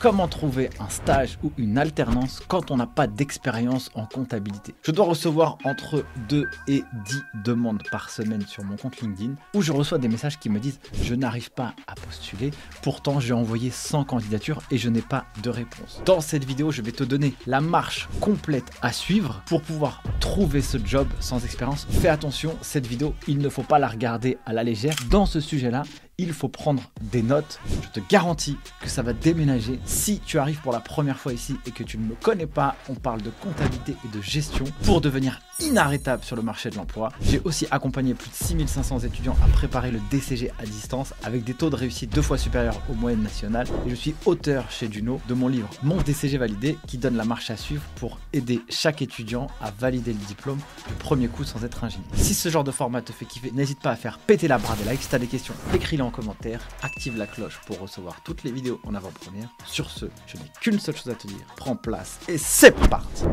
Comment trouver un stage ou une alternance quand on n'a pas d'expérience en comptabilité? Je dois recevoir entre 2 et 10 demandes par semaine sur mon compte LinkedIn où je reçois des messages qui me disent je n'arrive pas à postuler, pourtant j'ai envoyé 100 candidatures et je n'ai pas de réponse. Dans cette vidéo, je vais te donner la marche complète à suivre pour pouvoir trouver ce job sans expérience. Fais attention, cette vidéo, il ne faut pas la regarder à la légère. Dans ce sujet-là, il faut prendre des notes. Je te garantis que ça va déménager. Si tu arrives pour la première fois ici et que tu ne me connais pas, on parle de comptabilité et de gestion pour devenir inarrêtable sur le marché de l'emploi. J'ai aussi accompagné plus de 6500 étudiants à préparer le DCG à distance avec des taux de réussite deux fois supérieurs aux moyennes nationales. Et je suis auteur chez Duno de mon livre Mon DCG validé qui donne la marche à suivre pour aider chaque étudiant à valider le diplôme du premier coup sans être ingénieur. Si ce genre de format te fait kiffer, n'hésite pas à faire péter la bras des likes. Si tu as des questions, écris-les en commentaire. Active la cloche pour recevoir toutes les vidéos en avant-première. Sur ce, je n'ai qu'une seule chose à te dire. Prends place et c'est parti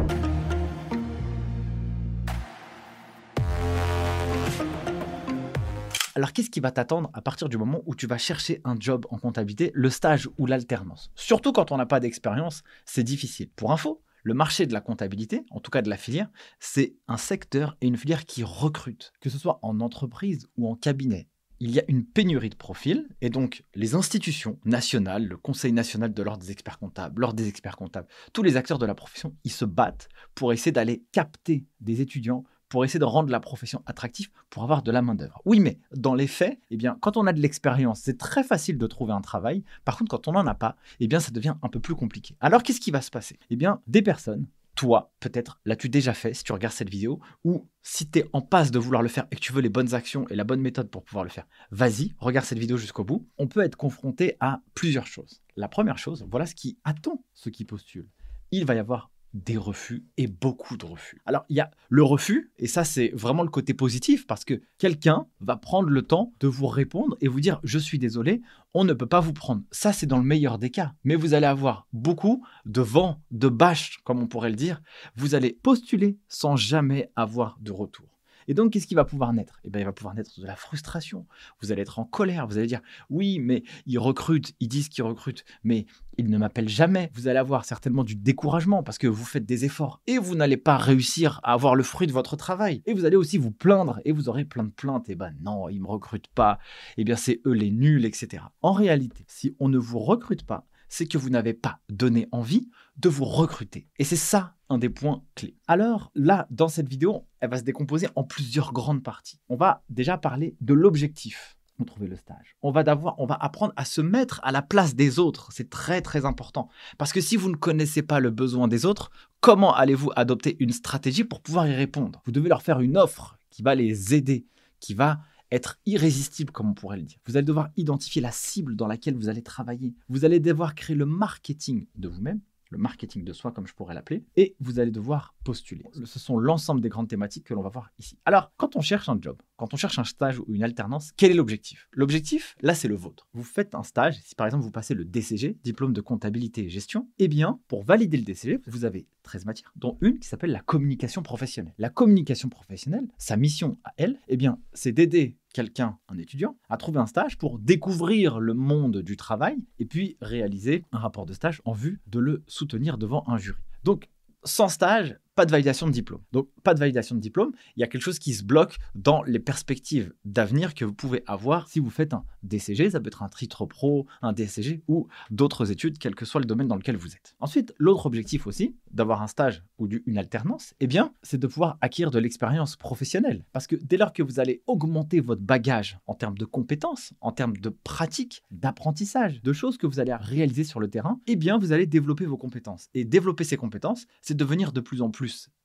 Alors qu'est-ce qui va t'attendre à partir du moment où tu vas chercher un job en comptabilité, le stage ou l'alternance? Surtout quand on n'a pas d'expérience, c'est difficile. Pour info, le marché de la comptabilité, en tout cas de la filière, c'est un secteur et une filière qui recrute, que ce soit en entreprise ou en cabinet. Il y a une pénurie de profils et donc les institutions nationales, le Conseil national de l'ordre des experts comptables, l'ordre des experts comptables, tous les acteurs de la profession, ils se battent pour essayer d'aller capter des étudiants pour essayer de rendre la profession attractive pour avoir de la main-d'œuvre. Oui, mais dans les faits, eh bien, quand on a de l'expérience, c'est très facile de trouver un travail. Par contre, quand on n'en a pas, eh bien, ça devient un peu plus compliqué. Alors, qu'est-ce qui va se passer? Eh bien, des personnes toi, peut-être, l'as-tu déjà fait si tu regardes cette vidéo, ou si tu es en passe de vouloir le faire et que tu veux les bonnes actions et la bonne méthode pour pouvoir le faire, vas-y, regarde cette vidéo jusqu'au bout. On peut être confronté à plusieurs choses. La première chose, voilà ce qui attend ceux qui postulent. Il va y avoir des refus et beaucoup de refus. Alors, il y a le refus, et ça, c'est vraiment le côté positif, parce que quelqu'un va prendre le temps de vous répondre et vous dire Je suis désolé, on ne peut pas vous prendre. Ça, c'est dans le meilleur des cas. Mais vous allez avoir beaucoup de vent, de bâche, comme on pourrait le dire. Vous allez postuler sans jamais avoir de retour. Et donc, qu'est-ce qui va pouvoir naître? Eh bien, il va pouvoir naître de la frustration. Vous allez être en colère. Vous allez dire Oui, mais ils recrutent, ils disent qu'ils recrutent, mais ils ne m'appellent jamais. Vous allez avoir certainement du découragement parce que vous faites des efforts et vous n'allez pas réussir à avoir le fruit de votre travail. Et vous allez aussi vous plaindre et vous aurez plein de plaintes. Eh ben non, ils ne me recrutent pas. Eh bien, c'est eux les nuls, etc. En réalité, si on ne vous recrute pas, c'est que vous n'avez pas donné envie de vous recruter. Et c'est ça un des points clés. Alors là, dans cette vidéo, elle va se décomposer en plusieurs grandes parties. On va déjà parler de l'objectif trouver le stage. On va, on va apprendre à se mettre à la place des autres. C'est très très important. Parce que si vous ne connaissez pas le besoin des autres, comment allez-vous adopter une stratégie pour pouvoir y répondre? Vous devez leur faire une offre qui va les aider, qui va être irrésistible, comme on pourrait le dire. Vous allez devoir identifier la cible dans laquelle vous allez travailler. Vous allez devoir créer le marketing de vous-même, le marketing de soi, comme je pourrais l'appeler, et vous allez devoir postuler. Ce sont l'ensemble des grandes thématiques que l'on va voir ici. Alors, quand on cherche un job, quand on cherche un stage ou une alternance, quel est l'objectif? L'objectif, là, c'est le vôtre. Vous faites un stage, si par exemple vous passez le DCG, diplôme de comptabilité et gestion, eh bien, pour valider le DCG, vous avez 13 matières, dont une qui s'appelle la communication professionnelle. La communication professionnelle, sa mission à elle, eh bien, c'est d'aider quelqu'un, un étudiant, à trouver un stage pour découvrir le monde du travail et puis réaliser un rapport de stage en vue de le soutenir devant un jury. Donc, sans stage, pas de validation de diplôme. Donc, pas de validation de diplôme, il y a quelque chose qui se bloque dans les perspectives d'avenir que vous pouvez avoir si vous faites un DCG, ça peut être un titre pro, un DCG ou d'autres études, quel que soit le domaine dans lequel vous êtes. Ensuite, l'autre objectif aussi, d'avoir un stage ou une alternance, eh bien, c'est de pouvoir acquérir de l'expérience professionnelle. Parce que dès lors que vous allez augmenter votre bagage en termes de compétences, en termes de pratique, d'apprentissage, de choses que vous allez réaliser sur le terrain, eh bien, vous allez développer vos compétences. Et développer ces compétences, c'est devenir de plus en plus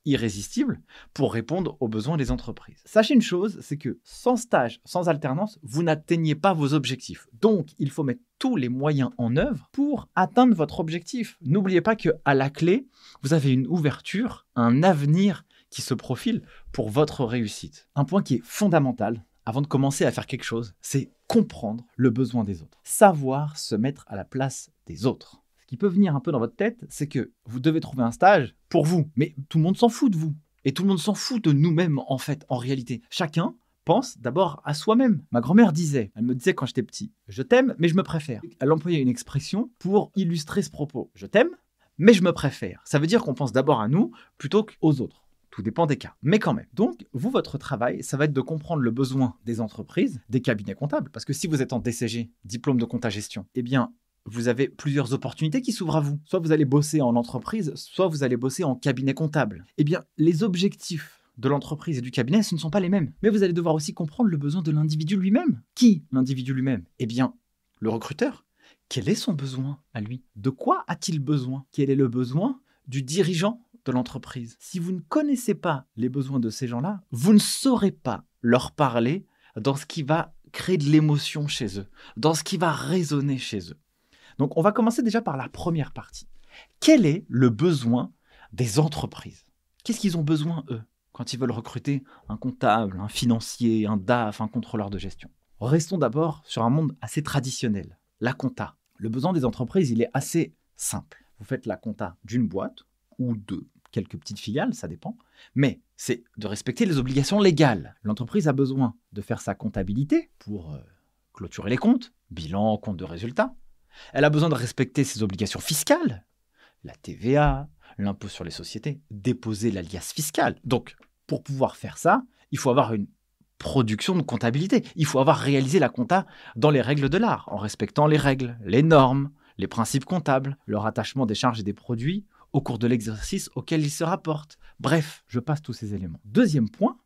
irrésistible pour répondre aux besoins des entreprises. Sachez une chose, c'est que sans stage, sans alternance, vous n'atteignez pas vos objectifs. Donc, il faut mettre tous les moyens en œuvre pour atteindre votre objectif. N'oubliez pas que à la clé, vous avez une ouverture, un avenir qui se profile pour votre réussite. Un point qui est fondamental avant de commencer à faire quelque chose, c'est comprendre le besoin des autres. Savoir se mettre à la place des autres qui peut venir un peu dans votre tête, c'est que vous devez trouver un stage pour vous. Mais tout le monde s'en fout de vous. Et tout le monde s'en fout de nous-mêmes, en fait, en réalité. Chacun pense d'abord à soi-même. Ma grand-mère disait, elle me disait quand j'étais petit, je t'aime, mais je me préfère. Elle employait une expression pour illustrer ce propos. Je t'aime, mais je me préfère. Ça veut dire qu'on pense d'abord à nous plutôt qu'aux autres. Tout dépend des cas, mais quand même. Donc, vous, votre travail, ça va être de comprendre le besoin des entreprises, des cabinets comptables, parce que si vous êtes en DCG, diplôme de compta gestion, eh bien, vous avez plusieurs opportunités qui s'ouvrent à vous. Soit vous allez bosser en entreprise, soit vous allez bosser en cabinet comptable. Eh bien, les objectifs de l'entreprise et du cabinet, ce ne sont pas les mêmes. Mais vous allez devoir aussi comprendre le besoin de l'individu lui-même. Qui l'individu lui-même? Eh bien, le recruteur. Quel est son besoin à lui? De quoi a-t-il besoin? Quel est le besoin du dirigeant de l'entreprise? Si vous ne connaissez pas les besoins de ces gens-là, vous ne saurez pas leur parler dans ce qui va créer de l'émotion chez eux, dans ce qui va résonner chez eux. Donc on va commencer déjà par la première partie. Quel est le besoin des entreprises? Qu'est-ce qu'ils ont besoin, eux, quand ils veulent recruter un comptable, un financier, un DAF, un contrôleur de gestion? Restons d'abord sur un monde assez traditionnel, la compta. Le besoin des entreprises, il est assez simple. Vous faites la compta d'une boîte ou de quelques petites filiales, ça dépend. Mais c'est de respecter les obligations légales. L'entreprise a besoin de faire sa comptabilité pour euh, clôturer les comptes, bilan, compte de résultat. Elle a besoin de respecter ses obligations fiscales, la TVA, l'impôt sur les sociétés, déposer l'alias fiscal. Donc, pour pouvoir faire ça, il faut avoir une production de comptabilité. Il faut avoir réalisé la compta dans les règles de l'art, en respectant les règles, les normes, les principes comptables, le rattachement des charges et des produits au cours de l'exercice auquel il se rapporte. Bref, je passe tous ces éléments. Deuxième point,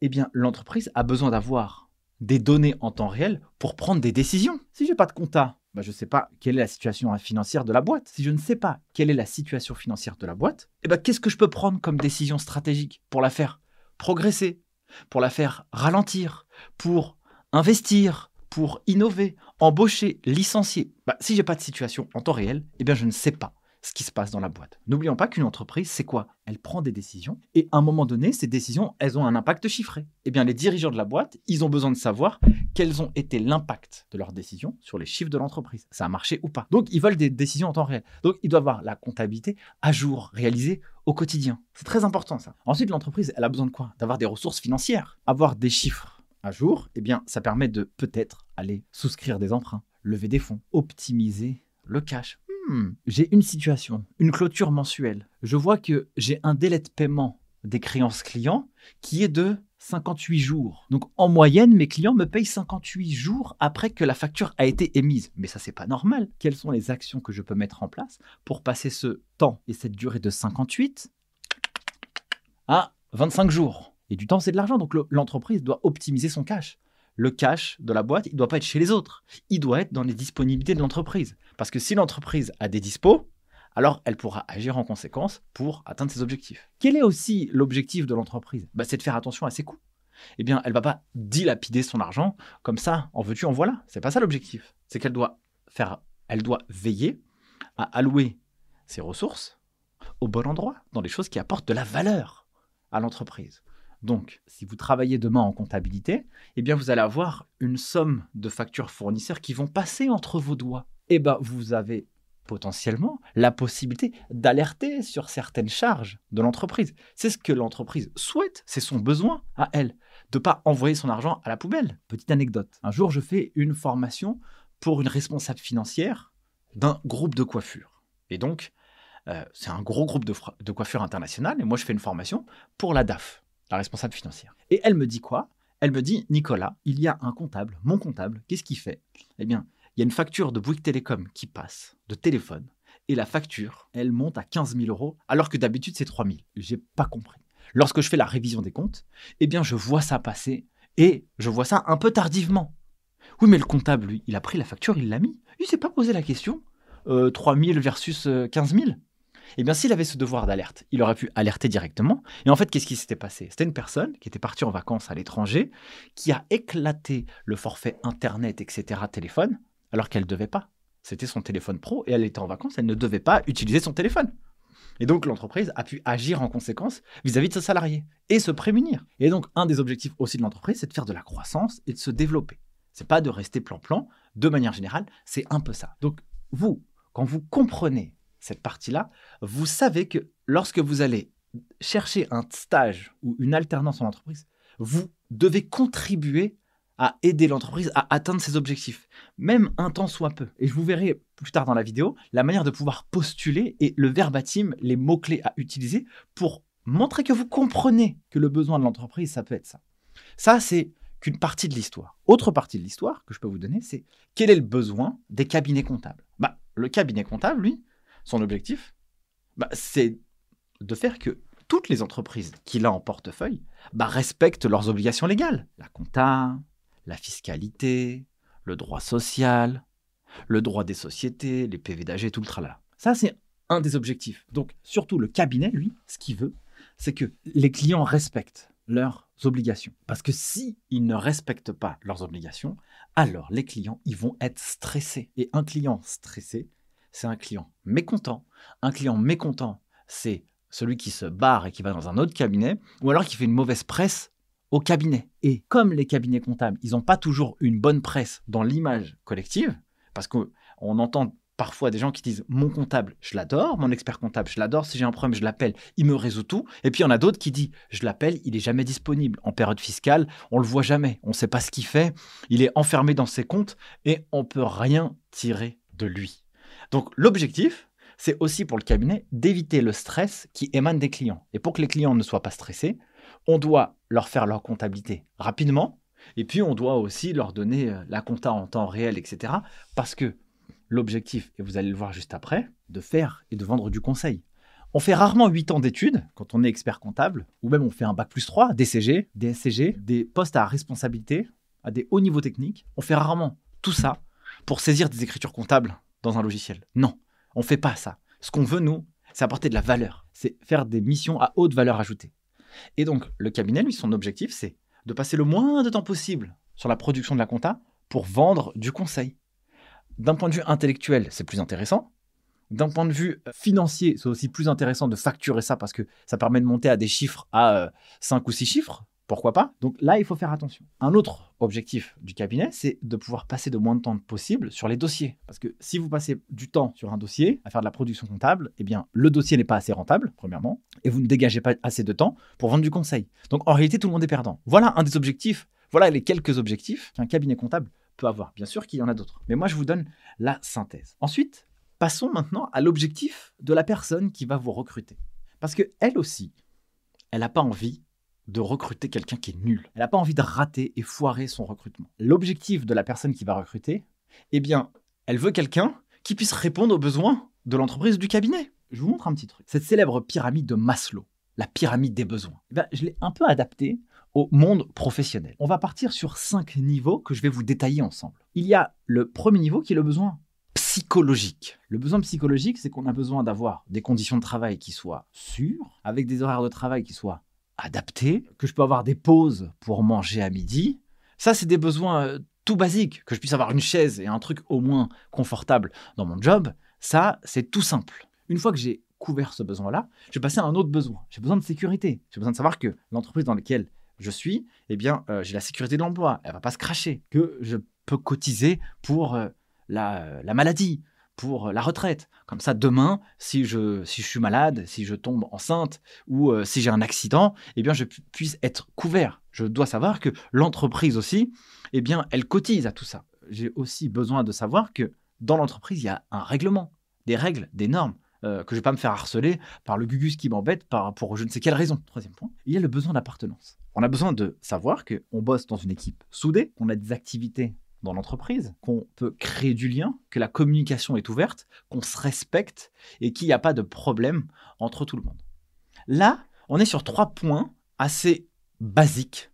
eh bien, l'entreprise a besoin d'avoir des données en temps réel pour prendre des décisions. Si je n'ai pas de compta, bah, je ne sais pas quelle est la situation financière de la boîte. Si je ne sais pas quelle est la situation financière de la boîte, eh ben, qu'est-ce que je peux prendre comme décision stratégique pour la faire progresser, pour la faire ralentir, pour investir, pour innover, embaucher, licencier? Bah, Si j'ai pas de situation en temps réel, eh bien, je ne sais pas ce qui se passe dans la boîte. N'oublions pas qu'une entreprise, c'est quoi? Elle prend des décisions et à un moment donné, ces décisions, elles ont un impact chiffré. Eh bien, les dirigeants de la boîte, ils ont besoin de savoir quels ont été l'impact de leurs décisions sur les chiffres de l'entreprise. Ça a marché ou pas? Donc, ils veulent des décisions en temps réel. Donc, ils doivent avoir la comptabilité à jour, réalisée au quotidien. C'est très important ça. Ensuite, l'entreprise, elle a besoin de quoi? D'avoir des ressources financières, avoir des chiffres à jour. Eh bien, ça permet de peut-être aller souscrire des emprunts, lever des fonds, optimiser le cash. J'ai une situation, une clôture mensuelle. Je vois que j'ai un délai de paiement des créances clients qui est de 58 jours. Donc en moyenne, mes clients me payent 58 jours après que la facture a été émise. Mais ça, c'est pas normal. Quelles sont les actions que je peux mettre en place pour passer ce temps et cette durée de 58 à 25 jours? Et du temps, c'est de l'argent. Donc l'entreprise doit optimiser son cash le cash de la boîte, il ne doit pas être chez les autres. Il doit être dans les disponibilités de l'entreprise. Parce que si l'entreprise a des dispos, alors elle pourra agir en conséquence pour atteindre ses objectifs. Quel est aussi l'objectif de l'entreprise? Bah, C'est de faire attention à ses coûts. Eh bien, elle va pas dilapider son argent comme ça, en veux-tu, en voilà. C'est pas ça l'objectif. C'est qu'elle doit faire, elle doit veiller à allouer ses ressources au bon endroit, dans les choses qui apportent de la valeur à l'entreprise. Donc, si vous travaillez demain en comptabilité, eh bien, vous allez avoir une somme de factures fournisseurs qui vont passer entre vos doigts. Eh bien, vous avez potentiellement la possibilité d'alerter sur certaines charges de l'entreprise. C'est ce que l'entreprise souhaite, c'est son besoin à elle, de ne pas envoyer son argent à la poubelle. Petite anecdote. Un jour, je fais une formation pour une responsable financière d'un groupe de coiffure. Et donc, euh, c'est un gros groupe de, de coiffure international, et moi, je fais une formation pour la DAF la responsable financière. Et elle me dit quoi? Elle me dit, Nicolas, il y a un comptable, mon comptable, qu'est-ce qu'il fait? Eh bien, il y a une facture de Bouygues Télécom qui passe, de téléphone, et la facture, elle monte à 15 000 euros, alors que d'habitude c'est 3 000. J'ai pas compris. Lorsque je fais la révision des comptes, eh bien, je vois ça passer, et je vois ça un peu tardivement. Oui, mais le comptable, lui, il a pris la facture, il l'a mis. Il s'est pas posé la question. Euh, 3 000 versus 15 euh, 000 eh bien, s'il avait ce devoir d'alerte, il aurait pu alerter directement. Et en fait, qu'est-ce qui s'était passé? C'était une personne qui était partie en vacances à l'étranger, qui a éclaté le forfait Internet, etc., téléphone, alors qu'elle ne devait pas. C'était son téléphone pro et elle était en vacances, elle ne devait pas utiliser son téléphone. Et donc l'entreprise a pu agir en conséquence vis-à-vis de ses salariés et se prémunir. Et donc un des objectifs aussi de l'entreprise, c'est de faire de la croissance et de se développer. C'est pas de rester plan-plan. De manière générale, c'est un peu ça. Donc vous, quand vous comprenez cette partie-là, vous savez que lorsque vous allez chercher un stage ou une alternance en entreprise, vous devez contribuer à aider l'entreprise à atteindre ses objectifs, même un temps soit peu. Et je vous verrai plus tard dans la vidéo la manière de pouvoir postuler et le verbatim, les mots-clés à utiliser pour montrer que vous comprenez que le besoin de l'entreprise, ça peut être ça. Ça, c'est qu'une partie de l'histoire. Autre partie de l'histoire que je peux vous donner, c'est quel est le besoin des cabinets comptables? Bah, Le cabinet comptable, lui, son objectif, bah, c'est de faire que toutes les entreprises qu'il a en portefeuille bah, respectent leurs obligations légales. La compta, la fiscalité, le droit social, le droit des sociétés, les PV d'AG, tout le tralala. Ça, c'est un des objectifs. Donc, surtout le cabinet, lui, ce qu'il veut, c'est que les clients respectent leurs obligations. Parce que si ils ne respectent pas leurs obligations, alors les clients, ils vont être stressés. Et un client stressé, c'est un client mécontent. Un client mécontent, c'est celui qui se barre et qui va dans un autre cabinet, ou alors qui fait une mauvaise presse au cabinet. Et comme les cabinets comptables, ils n'ont pas toujours une bonne presse dans l'image collective, parce qu'on entend parfois des gens qui disent mon comptable, je l'adore, mon expert comptable, je l'adore, si j'ai un problème, je l'appelle, il me résout tout. Et puis il y en a d'autres qui disent je l'appelle, il est jamais disponible. En période fiscale, on le voit jamais, on ne sait pas ce qu'il fait, il est enfermé dans ses comptes et on peut rien tirer de lui. Donc l'objectif, c'est aussi pour le cabinet d'éviter le stress qui émane des clients. Et pour que les clients ne soient pas stressés, on doit leur faire leur comptabilité rapidement, et puis on doit aussi leur donner euh, la compta en temps réel, etc. Parce que l'objectif, et vous allez le voir juste après, de faire et de vendre du conseil. On fait rarement 8 ans d'études quand on est expert comptable, ou même on fait un bac plus 3, DCG, DSCG, des postes à responsabilité, à des hauts niveaux techniques. On fait rarement tout ça pour saisir des écritures comptables dans un logiciel. Non, on ne fait pas ça. Ce qu'on veut, nous, c'est apporter de la valeur. C'est faire des missions à haute valeur ajoutée. Et donc, le cabinet, lui, son objectif, c'est de passer le moins de temps possible sur la production de la compta pour vendre du conseil. D'un point de vue intellectuel, c'est plus intéressant. D'un point de vue euh, financier, c'est aussi plus intéressant de facturer ça parce que ça permet de monter à des chiffres à 5 euh, ou 6 chiffres. Pourquoi pas? Donc là, il faut faire attention. Un autre objectif du cabinet, c'est de pouvoir passer de moins de temps possible sur les dossiers. Parce que si vous passez du temps sur un dossier à faire de la production comptable, eh bien, le dossier n'est pas assez rentable, premièrement, et vous ne dégagez pas assez de temps pour vendre du conseil. Donc en réalité, tout le monde est perdant. Voilà un des objectifs. Voilà les quelques objectifs qu'un cabinet comptable avoir. Bien sûr qu'il y en a d'autres, mais moi je vous donne la synthèse. Ensuite, passons maintenant à l'objectif de la personne qui va vous recruter. Parce que elle aussi, elle n'a pas envie de recruter quelqu'un qui est nul. Elle n'a pas envie de rater et foirer son recrutement. L'objectif de la personne qui va recruter, eh bien, elle veut quelqu'un qui puisse répondre aux besoins de l'entreprise du cabinet. Je vous montre un petit truc. Cette célèbre pyramide de Maslow, la pyramide des besoins. Eh je l'ai un peu adaptée au monde professionnel. On va partir sur cinq niveaux que je vais vous détailler ensemble. Il y a le premier niveau qui est le besoin psychologique. Le besoin psychologique, c'est qu'on a besoin d'avoir des conditions de travail qui soient sûres, avec des horaires de travail qui soient adaptés, que je peux avoir des pauses pour manger à midi. Ça, c'est des besoins euh, tout basiques, que je puisse avoir une chaise et un truc au moins confortable dans mon job. Ça, c'est tout simple. Une fois que j'ai couvert ce besoin-là, je vais passer à un autre besoin. J'ai besoin de sécurité. J'ai besoin de savoir que l'entreprise dans laquelle je suis, eh bien, euh, j'ai la sécurité de l'emploi. Elle va pas se cracher. Que je peux cotiser pour euh, la, maladie, pour la retraite. Comme ça, demain, si je, si je suis malade, si je tombe enceinte ou euh, si j'ai un accident, eh bien, je puisse être couvert. Je dois savoir que l'entreprise aussi, eh bien, elle cotise à tout ça. J'ai aussi besoin de savoir que dans l'entreprise, il y a un règlement, des règles, des normes. que je ne vais pas me faire harceler par le gugus qui m'embête pour je ne sais quelle raison. Troisième point, il y a le besoin d'appartenance. On a besoin de savoir qu'on bosse dans une équipe soudée, qu'on a des activités dans l'entreprise, qu'on peut créer du lien, que la communication est ouverte, qu'on se respecte et qu'il n'y a pas de problème entre tout le monde. Là, on est sur trois points assez basiques.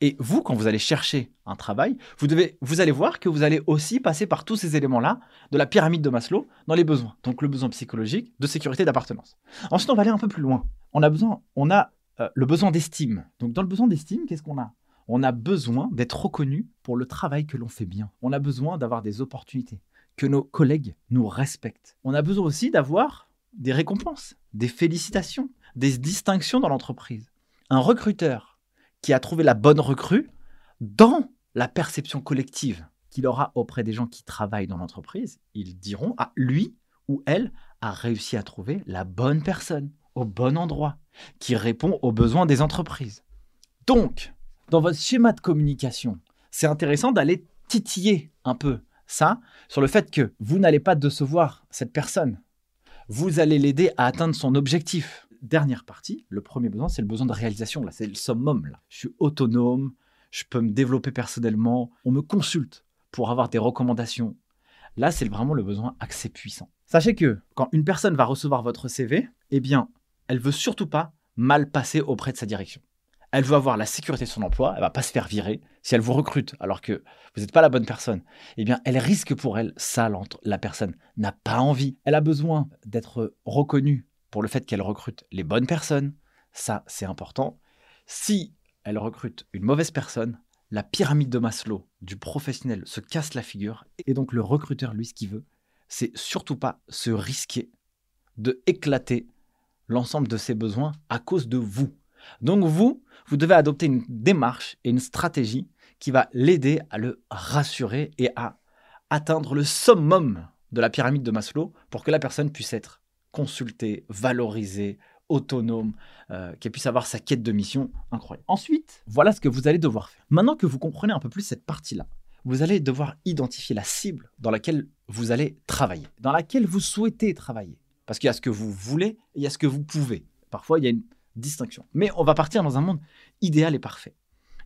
Et vous, quand vous allez chercher un travail, vous, devez, vous allez voir que vous allez aussi passer par tous ces éléments-là de la pyramide de Maslow dans les besoins. Donc le besoin psychologique, de sécurité, d'appartenance. Ensuite, on va aller un peu plus loin. On a besoin, on a euh, le besoin d'estime. Donc dans le besoin d'estime, qu'est-ce qu'on a? On a besoin d'être reconnu pour le travail que l'on fait bien. On a besoin d'avoir des opportunités, que nos collègues nous respectent. On a besoin aussi d'avoir des récompenses, des félicitations, des distinctions dans l'entreprise. Un recruteur qui a trouvé la bonne recrue dans la perception collective qu'il aura auprès des gens qui travaillent dans l'entreprise, ils diront à lui ou elle a réussi à trouver la bonne personne au bon endroit, qui répond aux besoins des entreprises. Donc, dans votre schéma de communication, c'est intéressant d'aller titiller un peu ça sur le fait que vous n'allez pas décevoir cette personne. Vous allez l'aider à atteindre son objectif. Dernière partie, le premier besoin, c'est le besoin de réalisation. Là, c'est le summum. Là. Je suis autonome, je peux me développer personnellement, on me consulte pour avoir des recommandations. Là, c'est vraiment le besoin accès puissant. Sachez que quand une personne va recevoir votre CV, eh bien, elle veut surtout pas mal passer auprès de sa direction. Elle veut avoir la sécurité de son emploi, elle va pas se faire virer. Si elle vous recrute alors que vous n'êtes pas la bonne personne, eh bien, elle risque pour elle, ça, la personne n'a pas envie. Elle a besoin d'être reconnue pour le fait qu'elle recrute les bonnes personnes. Ça, c'est important. Si elle recrute une mauvaise personne, la pyramide de Maslow du professionnel se casse la figure. Et donc, le recruteur, lui, ce qu'il veut, c'est surtout pas se risquer de éclater l'ensemble de ses besoins à cause de vous. Donc vous, vous devez adopter une démarche et une stratégie qui va l'aider à le rassurer et à atteindre le summum de la pyramide de Maslow pour que la personne puisse être consultée, valorisée, autonome, euh, qu'elle puisse avoir sa quête de mission incroyable. Ensuite, voilà ce que vous allez devoir faire. Maintenant que vous comprenez un peu plus cette partie-là, vous allez devoir identifier la cible dans laquelle vous allez travailler, dans laquelle vous souhaitez travailler. Parce qu'il y a ce que vous voulez et il y a ce que vous pouvez. Parfois, il y a une distinction. Mais on va partir dans un monde idéal et parfait.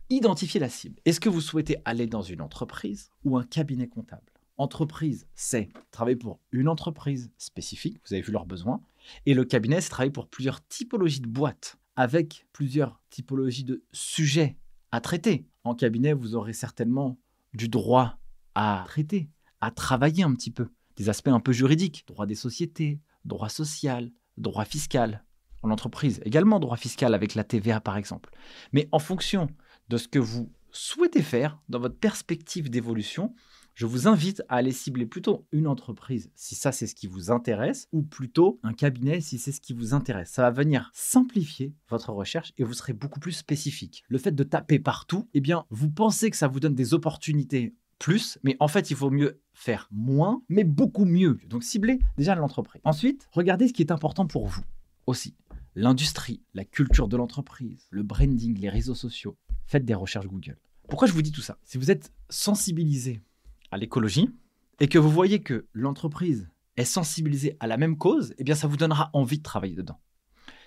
Identifiez la cible. Est-ce que vous souhaitez aller dans une entreprise ou un cabinet comptable? Entreprise, c'est travailler pour une entreprise spécifique, vous avez vu leurs besoins, et le cabinet, c'est travailler pour plusieurs typologies de boîtes, avec plusieurs typologies de sujets à traiter. En cabinet, vous aurez certainement du droit à traiter, à travailler un petit peu, des aspects un peu juridiques, droit des sociétés, droit social, droit fiscal. En entreprise, également droit fiscal avec la TVA par exemple. Mais en fonction de ce que vous souhaitez faire dans votre perspective d'évolution, je vous invite à aller cibler plutôt une entreprise si ça c'est ce qui vous intéresse ou plutôt un cabinet si c'est ce qui vous intéresse. Ça va venir simplifier votre recherche et vous serez beaucoup plus spécifique. Le fait de taper partout, eh bien, vous pensez que ça vous donne des opportunités plus, mais en fait, il faut mieux faire moins, mais beaucoup mieux. Donc, ciblez déjà l'entreprise. Ensuite, regardez ce qui est important pour vous aussi. L'industrie, la culture de l'entreprise, le branding, les réseaux sociaux. Faites des recherches Google. Pourquoi je vous dis tout ça? Si vous êtes sensibilisé à l'écologie et que vous voyez que l'entreprise est sensibilisée à la même cause, eh bien, ça vous donnera envie de travailler dedans.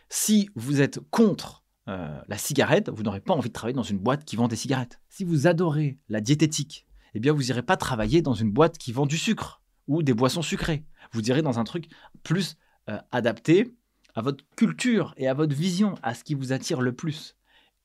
Si vous êtes contre euh, la cigarette, vous n'aurez pas envie de travailler dans une boîte qui vend des cigarettes. Si vous adorez la diététique, eh bien vous n'irez pas travailler dans une boîte qui vend du sucre ou des boissons sucrées. Vous irez dans un truc plus euh, adapté à votre culture et à votre vision, à ce qui vous attire le plus.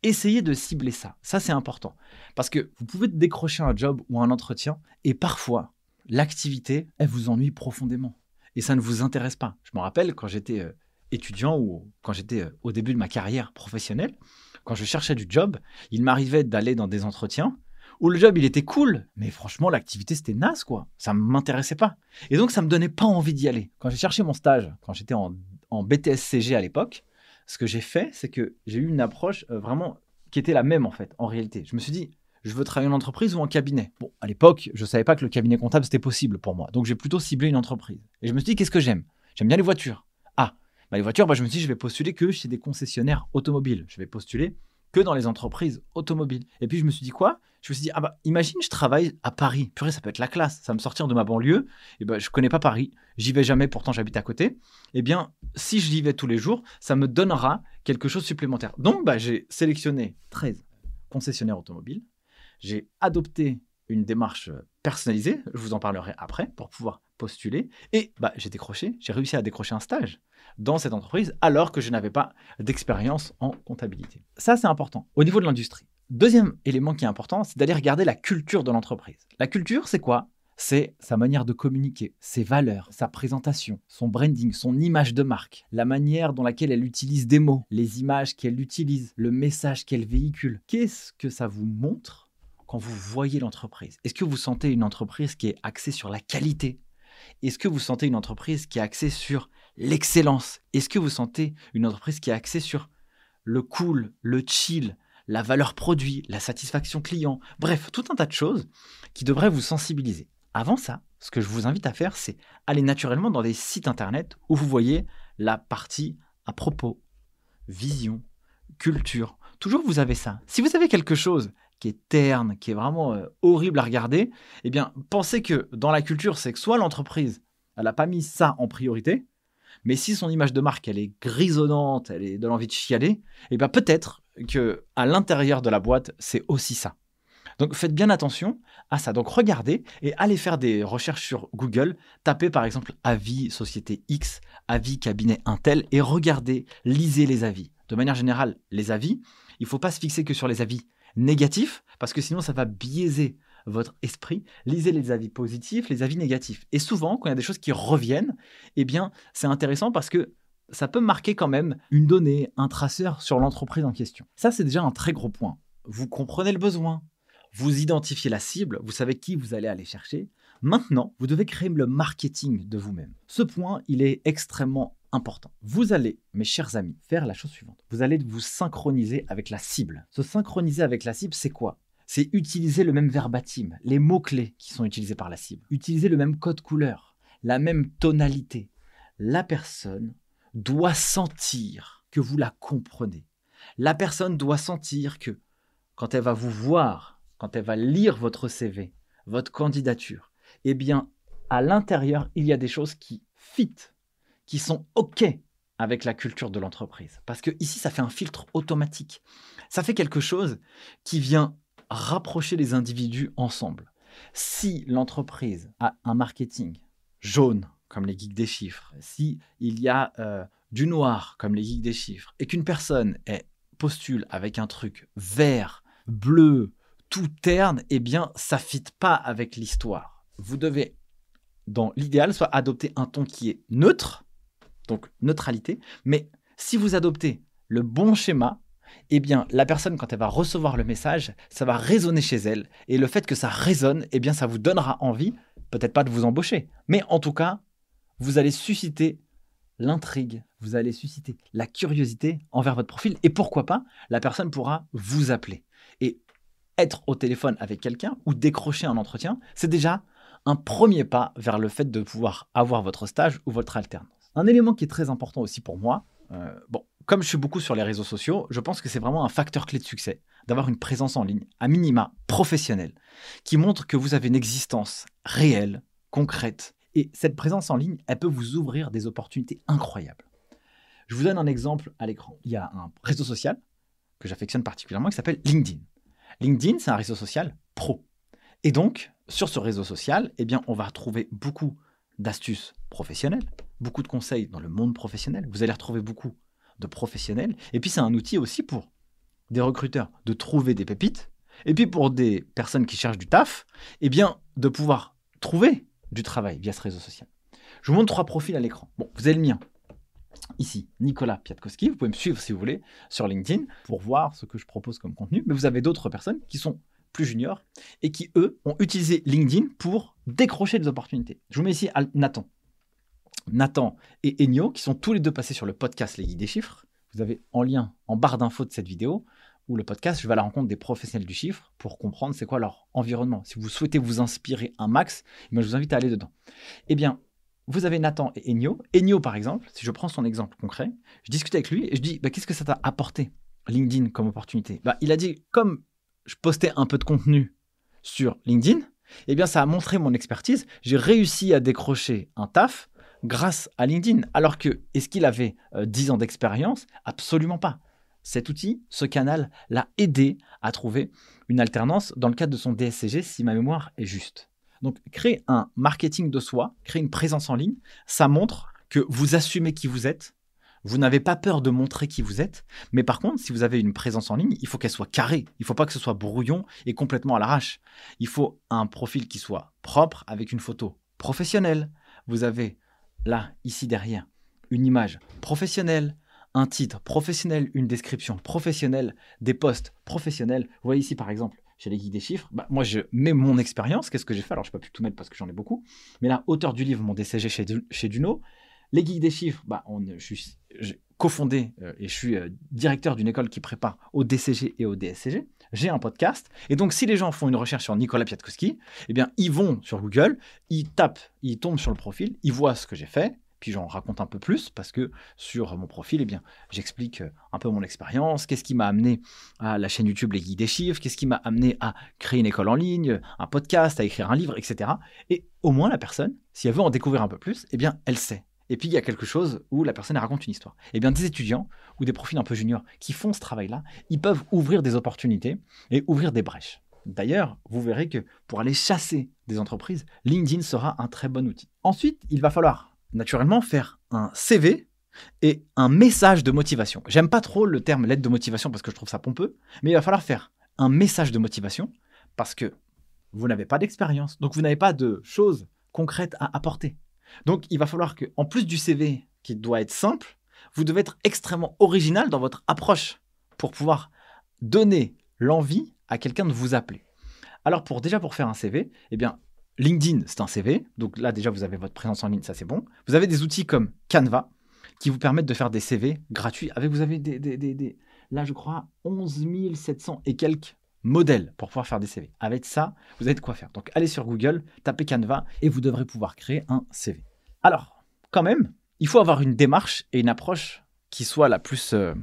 Essayez de cibler ça. Ça, c'est important. Parce que vous pouvez décrocher un job ou un entretien et parfois, l'activité, elle vous ennuie profondément. Et ça ne vous intéresse pas. Je me rappelle quand j'étais euh, étudiant ou quand j'étais euh, au début de ma carrière professionnelle, quand je cherchais du job, il m'arrivait d'aller dans des entretiens où le job il était cool, mais franchement l'activité c'était naze quoi. Ça ne m'intéressait pas. Et donc ça me donnait pas envie d'y aller. Quand j'ai cherché mon stage, quand j'étais en, en BTS-CG à l'époque, ce que j'ai fait, c'est que j'ai eu une approche euh, vraiment qui était la même en fait, en réalité. Je me suis dit, je veux travailler en entreprise ou en cabinet? Bon, à l'époque, je ne savais pas que le cabinet comptable c'était possible pour moi. Donc j'ai plutôt ciblé une entreprise. Et je me suis dit, qu'est-ce que j'aime? J'aime bien les voitures. Ah, bah, les voitures, bah, je me suis dit, je vais postuler que chez des concessionnaires automobiles. Je vais postuler que dans les entreprises automobiles. Et puis je me suis dit quoi? Je me suis dit, ah bah imagine je travaille à Paris. Purée, ça peut être la classe. Ça va me sortir de ma banlieue. Et ben je connais pas Paris. J'y vais jamais, pourtant j'habite à côté. Eh bien, si je y vais tous les jours, ça me donnera quelque chose supplémentaire. Donc bah, j'ai sélectionné 13 concessionnaires automobiles. J'ai adopté une démarche personnalisée, je vous en parlerai après, pour pouvoir postuler. Et bah, j'ai décroché, j'ai réussi à décrocher un stage dans cette entreprise alors que je n'avais pas d'expérience en comptabilité. Ça, c'est important au niveau de l'industrie. Deuxième élément qui est important, c'est d'aller regarder la culture de l'entreprise. La culture, c'est quoi? C'est sa manière de communiquer, ses valeurs, sa présentation, son branding, son image de marque, la manière dans laquelle elle utilise des mots, les images qu'elle utilise, le message qu'elle véhicule. Qu'est-ce que ça vous montre quand vous voyez l'entreprise? Est-ce que vous sentez une entreprise qui est axée sur la qualité? Est-ce que vous sentez une entreprise qui est axée sur l'excellence? Est-ce que vous sentez une entreprise qui est axée sur le cool, le chill, la valeur produit, la satisfaction client? Bref, tout un tas de choses qui devraient vous sensibiliser. Avant ça, ce que je vous invite à faire, c'est aller naturellement dans des sites internet où vous voyez la partie à propos, vision, culture, toujours vous avez ça. Si vous avez quelque chose qui est terne, qui est vraiment euh, horrible à regarder, eh bien, pensez que dans la culture, c'est que soit l'entreprise, elle n'a pas mis ça en priorité, mais si son image de marque, elle est grisonnante, elle est de l'envie de chialer, eh bien, peut-être que à l'intérieur de la boîte, c'est aussi ça. Donc faites bien attention à ça. Donc regardez et allez faire des recherches sur Google. Tapez par exemple avis société X, avis cabinet Intel et regardez, lisez les avis. De manière générale, les avis, il ne faut pas se fixer que sur les avis négatifs parce que sinon ça va biaiser votre esprit. Lisez les avis positifs, les avis négatifs. Et souvent, quand il y a des choses qui reviennent, eh bien, c'est intéressant parce que ça peut marquer quand même une donnée, un traceur sur l'entreprise en question. Ça, c'est déjà un très gros point. Vous comprenez le besoin, vous identifiez la cible, vous savez qui vous allez aller chercher. Maintenant, vous devez créer le marketing de vous-même. Ce point, il est extrêmement important. Vous allez, mes chers amis, faire la chose suivante. Vous allez vous synchroniser avec la cible. Se synchroniser avec la cible, c'est quoi? C'est utiliser le même verbatim, les mots-clés qui sont utilisés par la cible. Utiliser le même code couleur, la même tonalité. La personne doit sentir que vous la comprenez. La personne doit sentir que quand elle va vous voir quand elle va lire votre CV, votre candidature, eh bien, à l'intérieur, il y a des choses qui fit, qui sont OK avec la culture de l'entreprise. Parce que ici, ça fait un filtre automatique. Ça fait quelque chose qui vient rapprocher les individus ensemble. Si l'entreprise a un marketing jaune, comme les geeks des chiffres, si il y a euh, du noir, comme les geeks des chiffres, et qu'une personne est, postule avec un truc vert, bleu, tout terne, eh bien, ça fit pas avec l'histoire. Vous devez, dans l'idéal, soit adopter un ton qui est neutre, donc neutralité, mais si vous adoptez le bon schéma, eh bien, la personne, quand elle va recevoir le message, ça va résonner chez elle. Et le fait que ça résonne, eh bien, ça vous donnera envie, peut-être pas de vous embaucher, mais en tout cas, vous allez susciter l'intrigue, vous allez susciter la curiosité envers votre profil, et pourquoi pas, la personne pourra vous appeler. Et être au téléphone avec quelqu'un ou décrocher un entretien, c'est déjà un premier pas vers le fait de pouvoir avoir votre stage ou votre alternance. Un élément qui est très important aussi pour moi, euh, bon, comme je suis beaucoup sur les réseaux sociaux, je pense que c'est vraiment un facteur clé de succès d'avoir une présence en ligne, à minima professionnelle, qui montre que vous avez une existence réelle, concrète. Et cette présence en ligne, elle peut vous ouvrir des opportunités incroyables. Je vous donne un exemple à l'écran. Il y a un réseau social que j'affectionne particulièrement qui s'appelle LinkedIn. LinkedIn, c'est un réseau social pro. Et donc, sur ce réseau social, eh bien, on va retrouver beaucoup d'astuces professionnelles, beaucoup de conseils dans le monde professionnel. Vous allez retrouver beaucoup de professionnels. Et puis, c'est un outil aussi pour des recruteurs de trouver des pépites. Et puis, pour des personnes qui cherchent du taf, eh bien, de pouvoir trouver du travail via ce réseau social. Je vous montre trois profils à l'écran. Bon, vous avez le mien ici Nicolas Piatkowski. Vous pouvez me suivre si vous voulez sur LinkedIn pour voir ce que je propose comme contenu. Mais vous avez d'autres personnes qui sont plus juniors et qui, eux, ont utilisé LinkedIn pour décrocher des opportunités. Je vous mets ici Nathan. Nathan et Enio, qui sont tous les deux passés sur le podcast Les Guides des Chiffres. Vous avez en lien, en barre d'infos de cette vidéo, ou le podcast, je vais à la rencontre des professionnels du chiffre pour comprendre c'est quoi leur environnement. Si vous souhaitez vous inspirer un max, je vous invite à aller dedans. Eh bien, vous avez Nathan et Ennio. Ennio, par exemple, si je prends son exemple concret, je discute avec lui et je dis bah, Qu'est-ce que ça t'a apporté, LinkedIn, comme opportunité? Bah, Il a dit Comme je postais un peu de contenu sur LinkedIn, eh bien, ça a montré mon expertise. J'ai réussi à décrocher un taf grâce à LinkedIn. Alors que, est-ce qu'il avait 10 euh, ans d'expérience? Absolument pas. Cet outil, ce canal, l'a aidé à trouver une alternance dans le cadre de son DSCG, si ma mémoire est juste. Donc, créer un marketing de soi, créer une présence en ligne, ça montre que vous assumez qui vous êtes, vous n'avez pas peur de montrer qui vous êtes, mais par contre, si vous avez une présence en ligne, il faut qu'elle soit carrée. Il ne faut pas que ce soit brouillon et complètement à l'arrache. Il faut un profil qui soit propre avec une photo professionnelle. Vous avez là, ici derrière, une image professionnelle, un titre professionnel, une description professionnelle, des posts professionnels. Vous voyez ici par exemple chez les geeks des chiffres, bah, moi je mets mon expérience, qu'est-ce que j'ai fait? Alors je peux plus tout mettre parce que j'en ai beaucoup, mais là, auteur du livre, mon DCG chez, chez Duno, les geeks des chiffres, bah, on, je suis cofondé euh, et je suis euh, directeur d'une école qui prépare au DCG et au DSCG. J'ai un podcast. Et donc, si les gens font une recherche sur Nicolas Piatkowski, eh bien, ils vont sur Google, ils tapent, ils tombent sur le profil, ils voient ce que j'ai fait, puis j'en raconte un peu plus parce que sur mon profil, eh bien, j'explique euh, un peu mon expérience, qu'est-ce qui m'a amené à la chaîne YouTube Les Guides des Chiffres, qu'est-ce qui m'a amené à créer une école en ligne, un podcast, à écrire un livre, etc. Et au moins la personne, si elle veut en découvrir un peu plus, eh bien, elle sait. Et puis il y a quelque chose où la personne raconte une histoire. Eh bien, des étudiants ou des profils un peu juniors qui font ce travail-là, ils peuvent ouvrir des opportunités et ouvrir des brèches. D'ailleurs, vous verrez que pour aller chasser des entreprises, LinkedIn sera un très bon outil. Ensuite, il va falloir naturellement faire un CV et un message de motivation. J'aime pas trop le terme lettre de motivation parce que je trouve ça pompeux, mais il va falloir faire un message de motivation parce que vous n'avez pas d'expérience, donc vous n'avez pas de choses concrètes à apporter. Donc il va falloir que, en plus du CV qui doit être simple, vous devez être extrêmement original dans votre approche pour pouvoir donner l'envie à quelqu'un de vous appeler. Alors pour déjà pour faire un CV, eh bien LinkedIn, c'est un CV. Donc là, déjà, vous avez votre présence en ligne, ça c'est bon. Vous avez des outils comme Canva qui vous permettent de faire des CV gratuits. Avec, vous avez des, des, des, là, je crois, 11 700 et quelques modèles pour pouvoir faire des CV. Avec ça, vous avez de quoi faire. Donc allez sur Google, tapez Canva et vous devrez pouvoir créer un CV. Alors, quand même, il faut avoir une démarche et une approche qui soit la plus euh,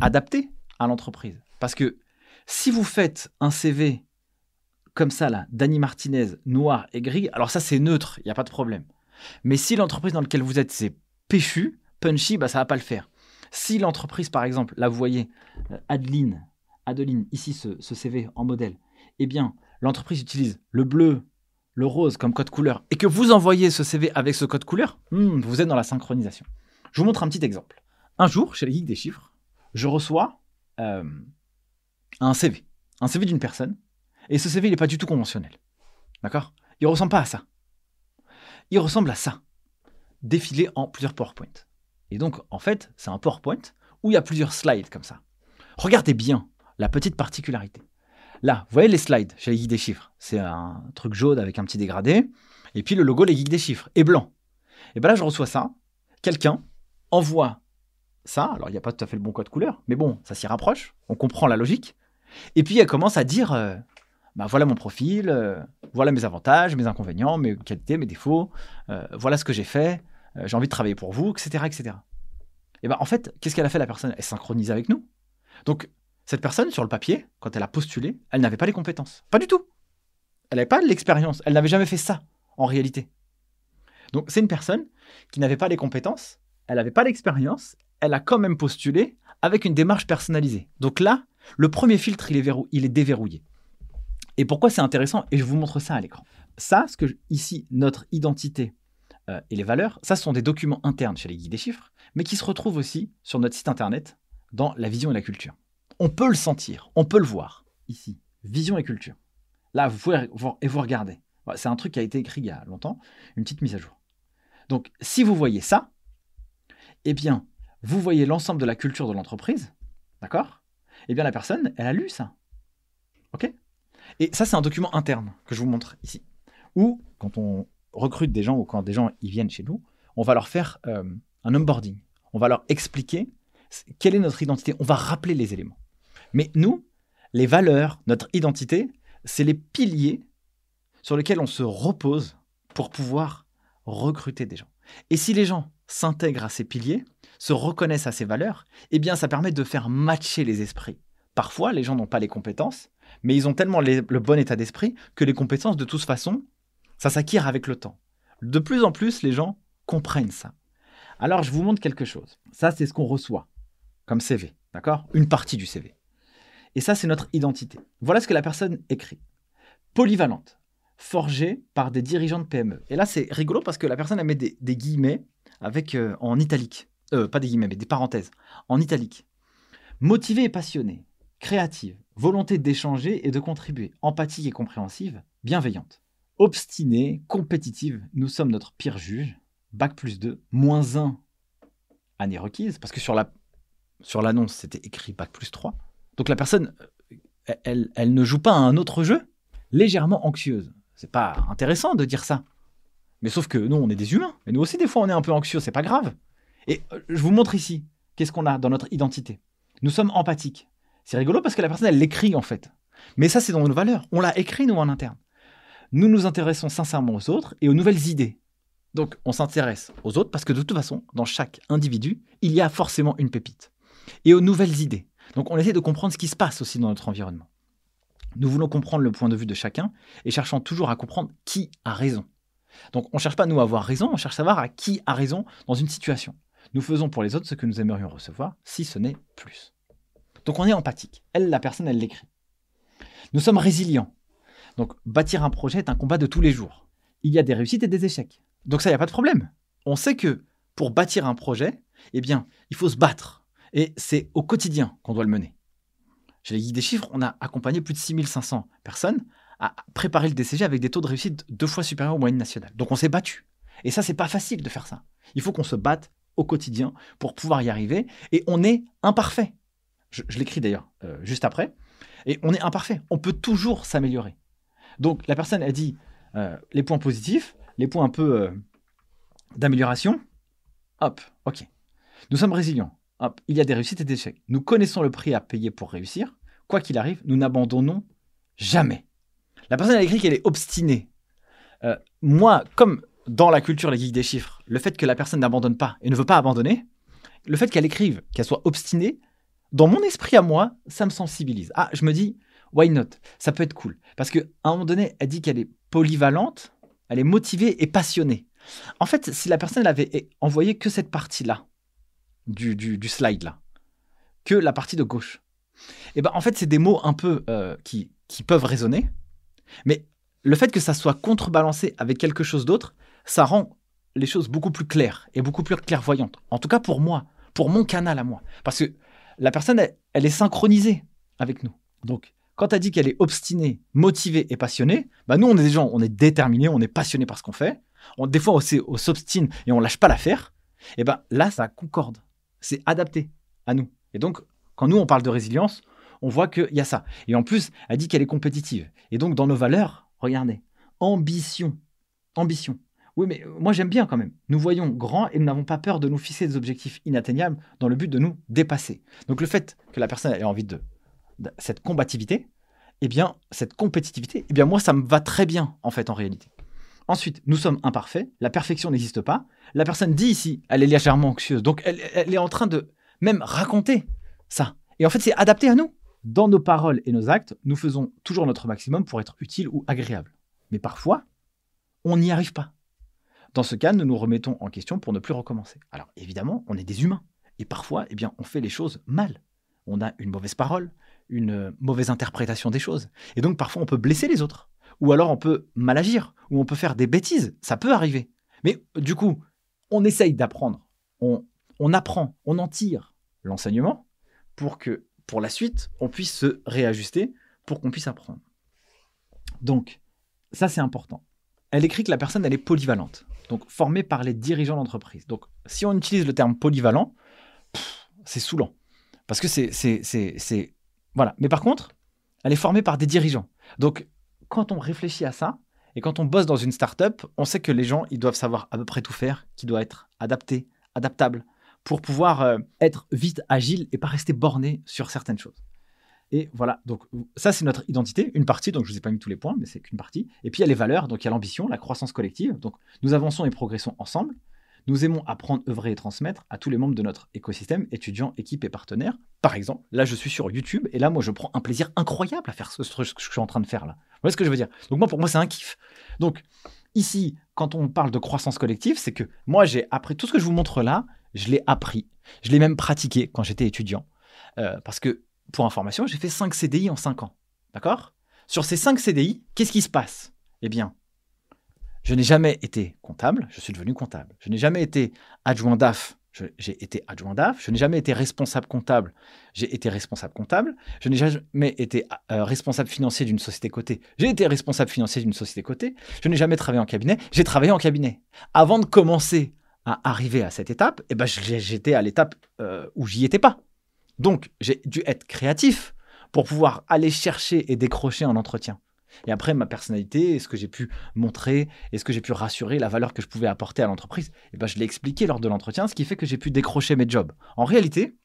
adaptée à l'entreprise. Parce que si vous faites un CV comme ça, là, Danny Martinez, noir et gris, alors ça, c'est neutre, il n'y a pas de problème. Mais si l'entreprise dans laquelle vous êtes, c'est péchu, punchy, bah, ça va pas le faire. Si l'entreprise, par exemple, là, vous voyez, euh, Adeline, Adeline, ici, ce, CV en modèle, eh bien, l'entreprise utilise le bleu, le rose comme code couleur, et que vous envoyez ce CV avec ce code couleur, hmm, vous êtes dans la synchronisation. Je vous montre un petit exemple. Un jour, chez les geeks des chiffres, je reçois euh, un CV. Un CV d'une personne et ce CV, il n'est pas du tout conventionnel. D'accord? Il ne ressemble pas à ça. Il ressemble à ça. Défilé en plusieurs PowerPoint. Et donc, en fait, c'est un PowerPoint où il y a plusieurs slides comme ça. Regardez bien la petite particularité. Là, vous voyez les slides chez les geeks des chiffres. C'est un truc jaune avec un petit dégradé. Et puis le logo les geeks des chiffres est blanc. Et bien là, je reçois ça. Quelqu'un envoie ça. Alors, il n'y a pas tout à fait le bon code couleur, mais bon, ça s'y rapproche. On comprend la logique. Et puis, elle commence à dire euh, bah, voilà mon profil, euh, voilà mes avantages, mes inconvénients, mes qualités, mes défauts, euh, voilà ce que j'ai fait, j'ai envie de travailler pour vous, etc. etc. Et ben en fait, qu'est-ce qu'elle a fait la personne? Elle synchronise avec nous. Donc, cette personne, sur le papier, quand elle a postulé, elle n'avait pas les compétences. Pas du tout. Elle n'avait pas l'expérience. Elle n'avait jamais fait ça, en réalité. Donc, c'est une personne qui n'avait pas les compétences, elle n'avait pas l'expérience, elle a quand même postulé avec une démarche personnalisée. Donc là, le premier filtre, il est, il est déverrouillé. Et pourquoi c'est intéressant Et je vous montre ça à l'écran. Ça, ce que ici, notre identité euh, et les valeurs, ça ce sont des documents internes chez les guides des chiffres, mais qui se retrouvent aussi sur notre site internet dans la vision et la culture. On peut le sentir, on peut le voir ici. Vision et culture. Là, vous pouvez et vous regardez. C'est un truc qui a été écrit il y a longtemps, une petite mise à jour. Donc, si vous voyez ça, eh bien, vous voyez l'ensemble de la culture de l'entreprise, d'accord? Eh bien, la personne, elle a lu ça. OK? Et ça, c'est un document interne que je vous montre ici. Où, quand on recrute des gens ou quand des gens ils viennent chez nous, on va leur faire euh, un onboarding. On va leur expliquer quelle est notre identité. On va rappeler les éléments. Mais nous, les valeurs, notre identité, c'est les piliers sur lesquels on se repose pour pouvoir recruter des gens. Et si les gens s'intègrent à ces piliers, se reconnaissent à ces valeurs, eh bien ça permet de faire matcher les esprits. Parfois, les gens n'ont pas les compétences, mais ils ont tellement le bon état d'esprit que les compétences, de toute façon, ça s'acquiert avec le temps. De plus en plus, les gens comprennent ça. Alors, je vous montre quelque chose. Ça, c'est ce qu'on reçoit comme CV, d'accord? Une partie du CV. Et ça, c'est notre identité. Voilà ce que la personne écrit. Polyvalente, forgée par des dirigeants de PME. Et là, c'est rigolo parce que la personne, a met des, guillemets avec, euh, en italique. Euh, pas des guillemets, mais des parenthèses. En italique. Motivée et passionnée, créative, volonté d'échanger et de contribuer, empathique et compréhensive, bienveillante. Obstinée, compétitive, nous sommes notre pire juge. Bac plus 2, moins 1, année requise, parce que sur la sur l'annonce, c'était écrit Bac plus 3. Donc la personne, euh, elle, ne joue pas à un autre jeu, légèrement anxieuse. C'est pas intéressant de dire ça. Mais sauf que nous, on est des humains. Et nous aussi, des fois, on est un peu anxieux, c'est pas grave. Et euh, je vous montre ici, qu'est-ce qu'on a dans notre identité. Nous sommes empathiques. C'est rigolo parce que la personne, elle l'écrit en fait. Mais ça, c'est dans nos valeurs. On l'a écrit, nous, en interne. Nous nous intéressons sincèrement aux autres et aux nouvelles idées. Donc on s'intéresse aux autres parce que de toute façon, dans chaque individu, il y a forcément une pépite. Et aux nouvelles idées. Donc on essaie de comprendre ce qui se passe aussi dans notre environnement. Nous voulons comprendre le point de vue de chacun et cherchons toujours à comprendre qui a raison. Donc on ne cherche pas nous avoir raison, on cherche à savoir à qui a raison dans une situation. Nous faisons pour les autres ce que nous aimerions recevoir, si ce n'est plus. Donc on est empathique. Elle, la personne, elle l'écrit. Nous sommes résilients. Donc bâtir un projet est un combat de tous les jours. Il y a des réussites et des échecs. Donc ça, il n'y a pas de problème. On sait que pour bâtir un projet, eh bien, il faut se battre. Et c'est au quotidien qu'on doit le mener. Chez les guides des chiffres, on a accompagné plus de 6500 personnes à préparer le DCG avec des taux de réussite deux fois supérieurs aux moyennes nationales. Donc on s'est battu. Et ça, c'est pas facile de faire ça. Il faut qu'on se batte au quotidien pour pouvoir y arriver. Et on est imparfait. Je, l'écris d'ailleurs euh, juste après. Et on est imparfait. On peut toujours s'améliorer. Donc la personne a dit euh, les points positifs, les points un peu euh, d'amélioration. Hop, ok. Nous sommes résilients. Il y a des réussites et des échecs. Nous connaissons le prix à payer pour réussir. Quoi qu'il arrive, nous n'abandonnons jamais. La personne a écrit qu'elle est obstinée. moi, comme dans la culture, les geeks des chiffres, le fait que la personne n'abandonne pas et ne veut pas abandonner, le fait qu'elle écrive, qu'elle soit obstinée, dans mon esprit à moi, ça me sensibilise. Ah, je me dis, why not? Ça peut être cool. Parce qu'à un moment donné, elle dit qu'elle est polyvalente, elle est motivée et passionnée. En fait, si la personne avait envoyé que cette partie-là, du, du, slide là, que la partie de gauche, et eh ben en fait, c'est des mots un peu euh, qui, qui peuvent résonner, mais le fait que ça soit contrebalancé avec quelque chose d'autre, ça rend les choses beaucoup plus claires et beaucoup plus clairvoyantes. En tout cas pour moi, pour mon canal à moi. Parce que la personne, elle, est synchronisée avec nous. Donc, quand elle dit qu'elle est obstinée, motivée et passionnée, bah nous, on est des gens, on est déterminés, on est passionnés par ce qu'on fait. On, des fois, on, s'obstine et on lâche pas l'affaire. Et ben là, ça concorde. C'est adapté à nous. Et donc, quand nous, on parle de résilience, on voit qu'il y a ça. Et en plus, elle dit qu'elle est compétitive. Et donc, dans nos valeurs, regardez, ambition. Ambition. Oui, mais moi j'aime bien quand même. Nous voyons grand et nous n'avons pas peur de nous fixer des objectifs inatteignables dans le but de nous dépasser. Donc le fait que la personne ait envie de, cette combativité, eh bien cette compétitivité, eh bien moi ça me va très bien en fait en réalité. Ensuite, nous sommes imparfaits, la perfection n'existe pas. La personne dit ici, elle est légèrement anxieuse, donc elle, est en train de même raconter ça. Et en fait, c'est adapté à nous. Dans nos paroles et nos actes, nous faisons toujours notre maximum pour être utile ou agréable. Mais parfois, on n'y arrive pas. Dans ce cas, nous nous remettons en question pour ne plus recommencer. Alors évidemment, on est des humains. Et parfois, eh bien, on fait les choses mal. On a une mauvaise parole, une mauvaise interprétation des choses. Et donc parfois, on peut blesser les autres. Ou alors on peut mal agir, ou on peut faire des bêtises. Ça peut arriver. Mais du coup, on essaye d'apprendre. On, on apprend, on en tire l'enseignement pour que, pour la suite, on puisse se réajuster pour qu'on puisse apprendre. Donc, ça c'est important. Elle écrit que la personne, elle est polyvalente donc formé par les dirigeants d'entreprise. Donc si on utilise le terme polyvalent, c'est saoulant. Parce que c'est... Voilà. Mais par contre, elle est formée par des dirigeants. Donc quand on réfléchit à ça, et quand on bosse dans une startup, on sait que les gens, ils doivent savoir à peu près tout faire, qui doit être adapté, adaptable, pour pouvoir euh, être vite agile et pas rester borné sur certaines choses. Et voilà, donc ça c'est notre identité, une partie, donc je ne vous ai pas mis tous les points, mais c'est qu'une partie. Et puis il y a les valeurs, donc il y a l'ambition, la croissance collective. Donc nous avançons et progressons ensemble. Nous aimons apprendre, œuvrer et transmettre à tous les membres de notre écosystème, étudiants, équipes et partenaires. Par exemple, là je suis sur YouTube et là moi je prends un plaisir incroyable à faire ce, que je suis en train de faire là. Vous voyez ce que je veux dire? Donc moi pour moi c'est un kiff. Donc ici, quand on parle de croissance collective, c'est que moi j'ai appris tout ce que je vous montre là, je l'ai appris. Je l'ai même pratiqué quand j'étais étudiant. Euh, parce que pour information, j'ai fait 5 CDI en 5 ans. D'accord? Sur ces 5 CDI, qu'est-ce qui se passe? Eh bien, je n'ai jamais été comptable, je suis devenu comptable. Je n'ai jamais été adjoint DAF, j'ai été adjoint DAF. Je n'ai jamais été responsable comptable, j'ai été responsable comptable. Je n'ai jamais été euh, responsable financier d'une société cotée, j'ai été responsable financier d'une société cotée. Je n'ai jamais travaillé en cabinet, j'ai travaillé en cabinet. Avant de commencer à arriver à cette étape, eh ben, j'étais à l'étape euh, où j'y étais pas. Donc, j'ai dû être créatif pour pouvoir aller chercher et décrocher un entretien. Et après, ma personnalité, ce que j'ai pu montrer, est ce que j'ai pu rassurer, la valeur que je pouvais apporter à l'entreprise, eh ben, je l'ai expliqué lors de l'entretien, ce qui fait que j'ai pu décrocher mes jobs. En réalité,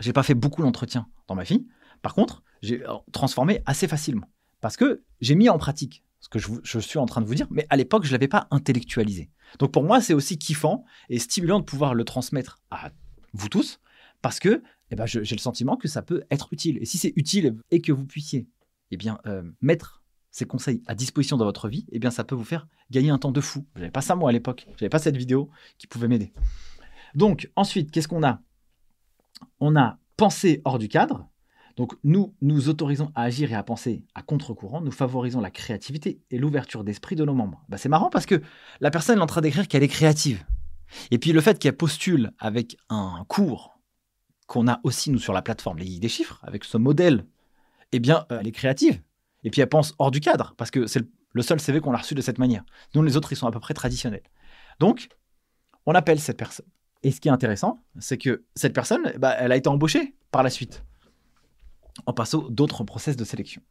j'ai pas fait beaucoup d'entretiens dans ma vie. Par contre, j'ai euh, transformé assez facilement parce que j'ai mis en pratique ce que je, je suis en train de vous dire, mais à l'époque, je ne l'avais pas intellectualisé. Donc pour moi, c'est aussi kiffant et stimulant de pouvoir le transmettre à vous tous, parce que eh ben, j'ai le sentiment que ça peut être utile. Et si c'est utile et que vous puissiez eh bien, euh, mettre ces conseils à disposition dans votre vie, eh bien, ça peut vous faire gagner un temps de fou. Je n'avais pas ça moi à l'époque. Je n'avais pas cette vidéo qui pouvait m'aider. Donc ensuite, qu'est-ce qu'on a? On a pensé hors du cadre. Donc nous nous autorisons à agir et à penser à contre-courant, nous favorisons la créativité et l'ouverture d'esprit de nos membres. Bah, c'est marrant parce que la personne est en train d'écrire qu'elle est créative. Et puis le fait qu'elle postule avec un cours qu'on a aussi nous sur la plateforme Les des chiffres, avec ce modèle, eh bien elle est créative. Et puis elle pense hors du cadre, parce que c'est le seul CV qu'on a reçu de cette manière. Nous les autres, ils sont à peu près traditionnels. Donc, on appelle cette personne. Et ce qui est intéressant, c'est que cette personne, bah, elle a été embauchée par la suite en passant d'autres process de sélection.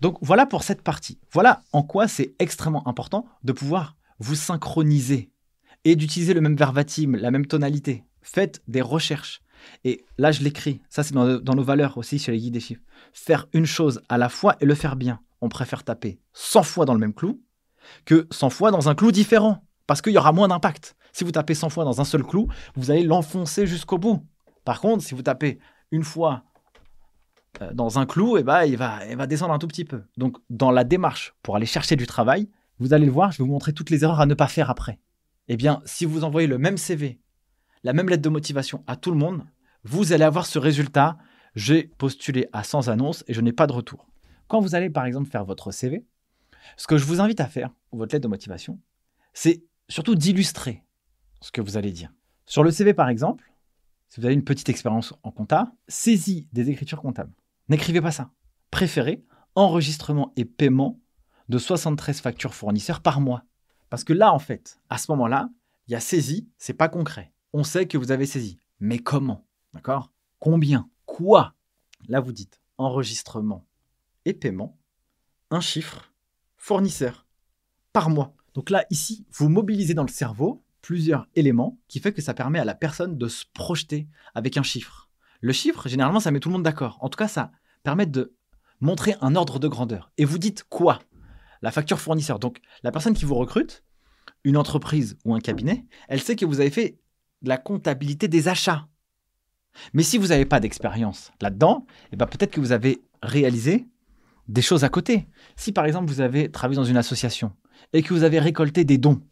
Donc voilà pour cette partie. Voilà en quoi c'est extrêmement important de pouvoir vous synchroniser et d'utiliser le même verbatim, la même tonalité. Faites des recherches. Et là, je l'écris. Ça, c'est dans, nos valeurs aussi sur les guides des chiffres. Faire une chose à la fois et le faire bien. On préfère taper 100 fois dans le même clou que 100 fois dans un clou différent. Parce qu'il y aura moins d'impact. Si vous tapez 100 fois dans un seul clou, vous allez l'enfoncer jusqu'au bout. Par contre, si vous tapez une fois euh, dans un clou, et eh ben, il, va, il va descendre un tout petit peu. Donc, dans la démarche pour aller chercher du travail, vous allez le voir, je vais vous montrer toutes les erreurs à ne pas faire après. Eh bien, si vous envoyez le même CV, la même lettre de motivation à tout le monde, vous allez avoir ce résultat. J'ai postulé à 100 annonces et je n'ai pas de retour. Quand vous allez, par exemple, faire votre CV, ce que je vous invite à faire, ou votre lettre de motivation, c'est surtout d'illustrer ce que vous allez dire. Sur le CV, par exemple, si vous avez une petite expérience en compta, saisie des écritures comptables. N'écrivez pas ça. Préférez enregistrement et paiement de 73 factures fournisseurs par mois. Parce que là, en fait, à ce moment-là, il y a saisie, c'est pas concret. On sait que vous avez saisi. Mais comment? D'accord? Combien? Quoi? Là, vous dites enregistrement et paiement, un chiffre, fournisseur, par mois. Donc là, ici, vous mobilisez dans le cerveau plusieurs éléments qui fait que ça permet à la personne de se projeter avec un chiffre. Le chiffre, généralement, ça met tout le monde d'accord. En tout cas, ça permet de montrer un ordre de grandeur. Et vous dites quoi? La facture fournisseur. Donc, la personne qui vous recrute, une entreprise ou un cabinet, elle sait que vous avez fait de la comptabilité des achats. Mais si vous n'avez pas d'expérience là-dedans, eh ben peut-être que vous avez réalisé des choses à côté. Si par exemple vous avez travaillé dans une association et que vous avez récolté des dons,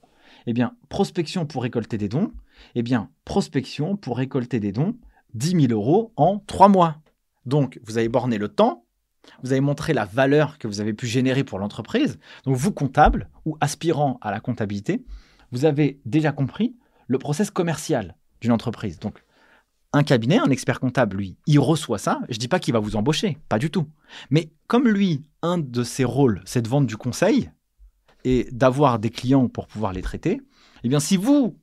eh bien, prospection pour récolter des dons, eh bien, prospection pour récolter des dons, 10 000 euros en 3 mois. Donc, vous avez borné le temps, vous avez montré la valeur que vous avez pu générer pour l'entreprise. Donc, vous, comptable ou aspirant à la comptabilité, vous avez déjà compris le process commercial d'une entreprise. Donc, un cabinet, un expert comptable, lui, il reçoit ça. Je ne dis pas qu'il va vous embaucher, pas du tout. Mais comme lui, un de ses rôles, c'est de vendre du conseil, et d'avoir des clients pour pouvoir les traiter, eh bien si vous,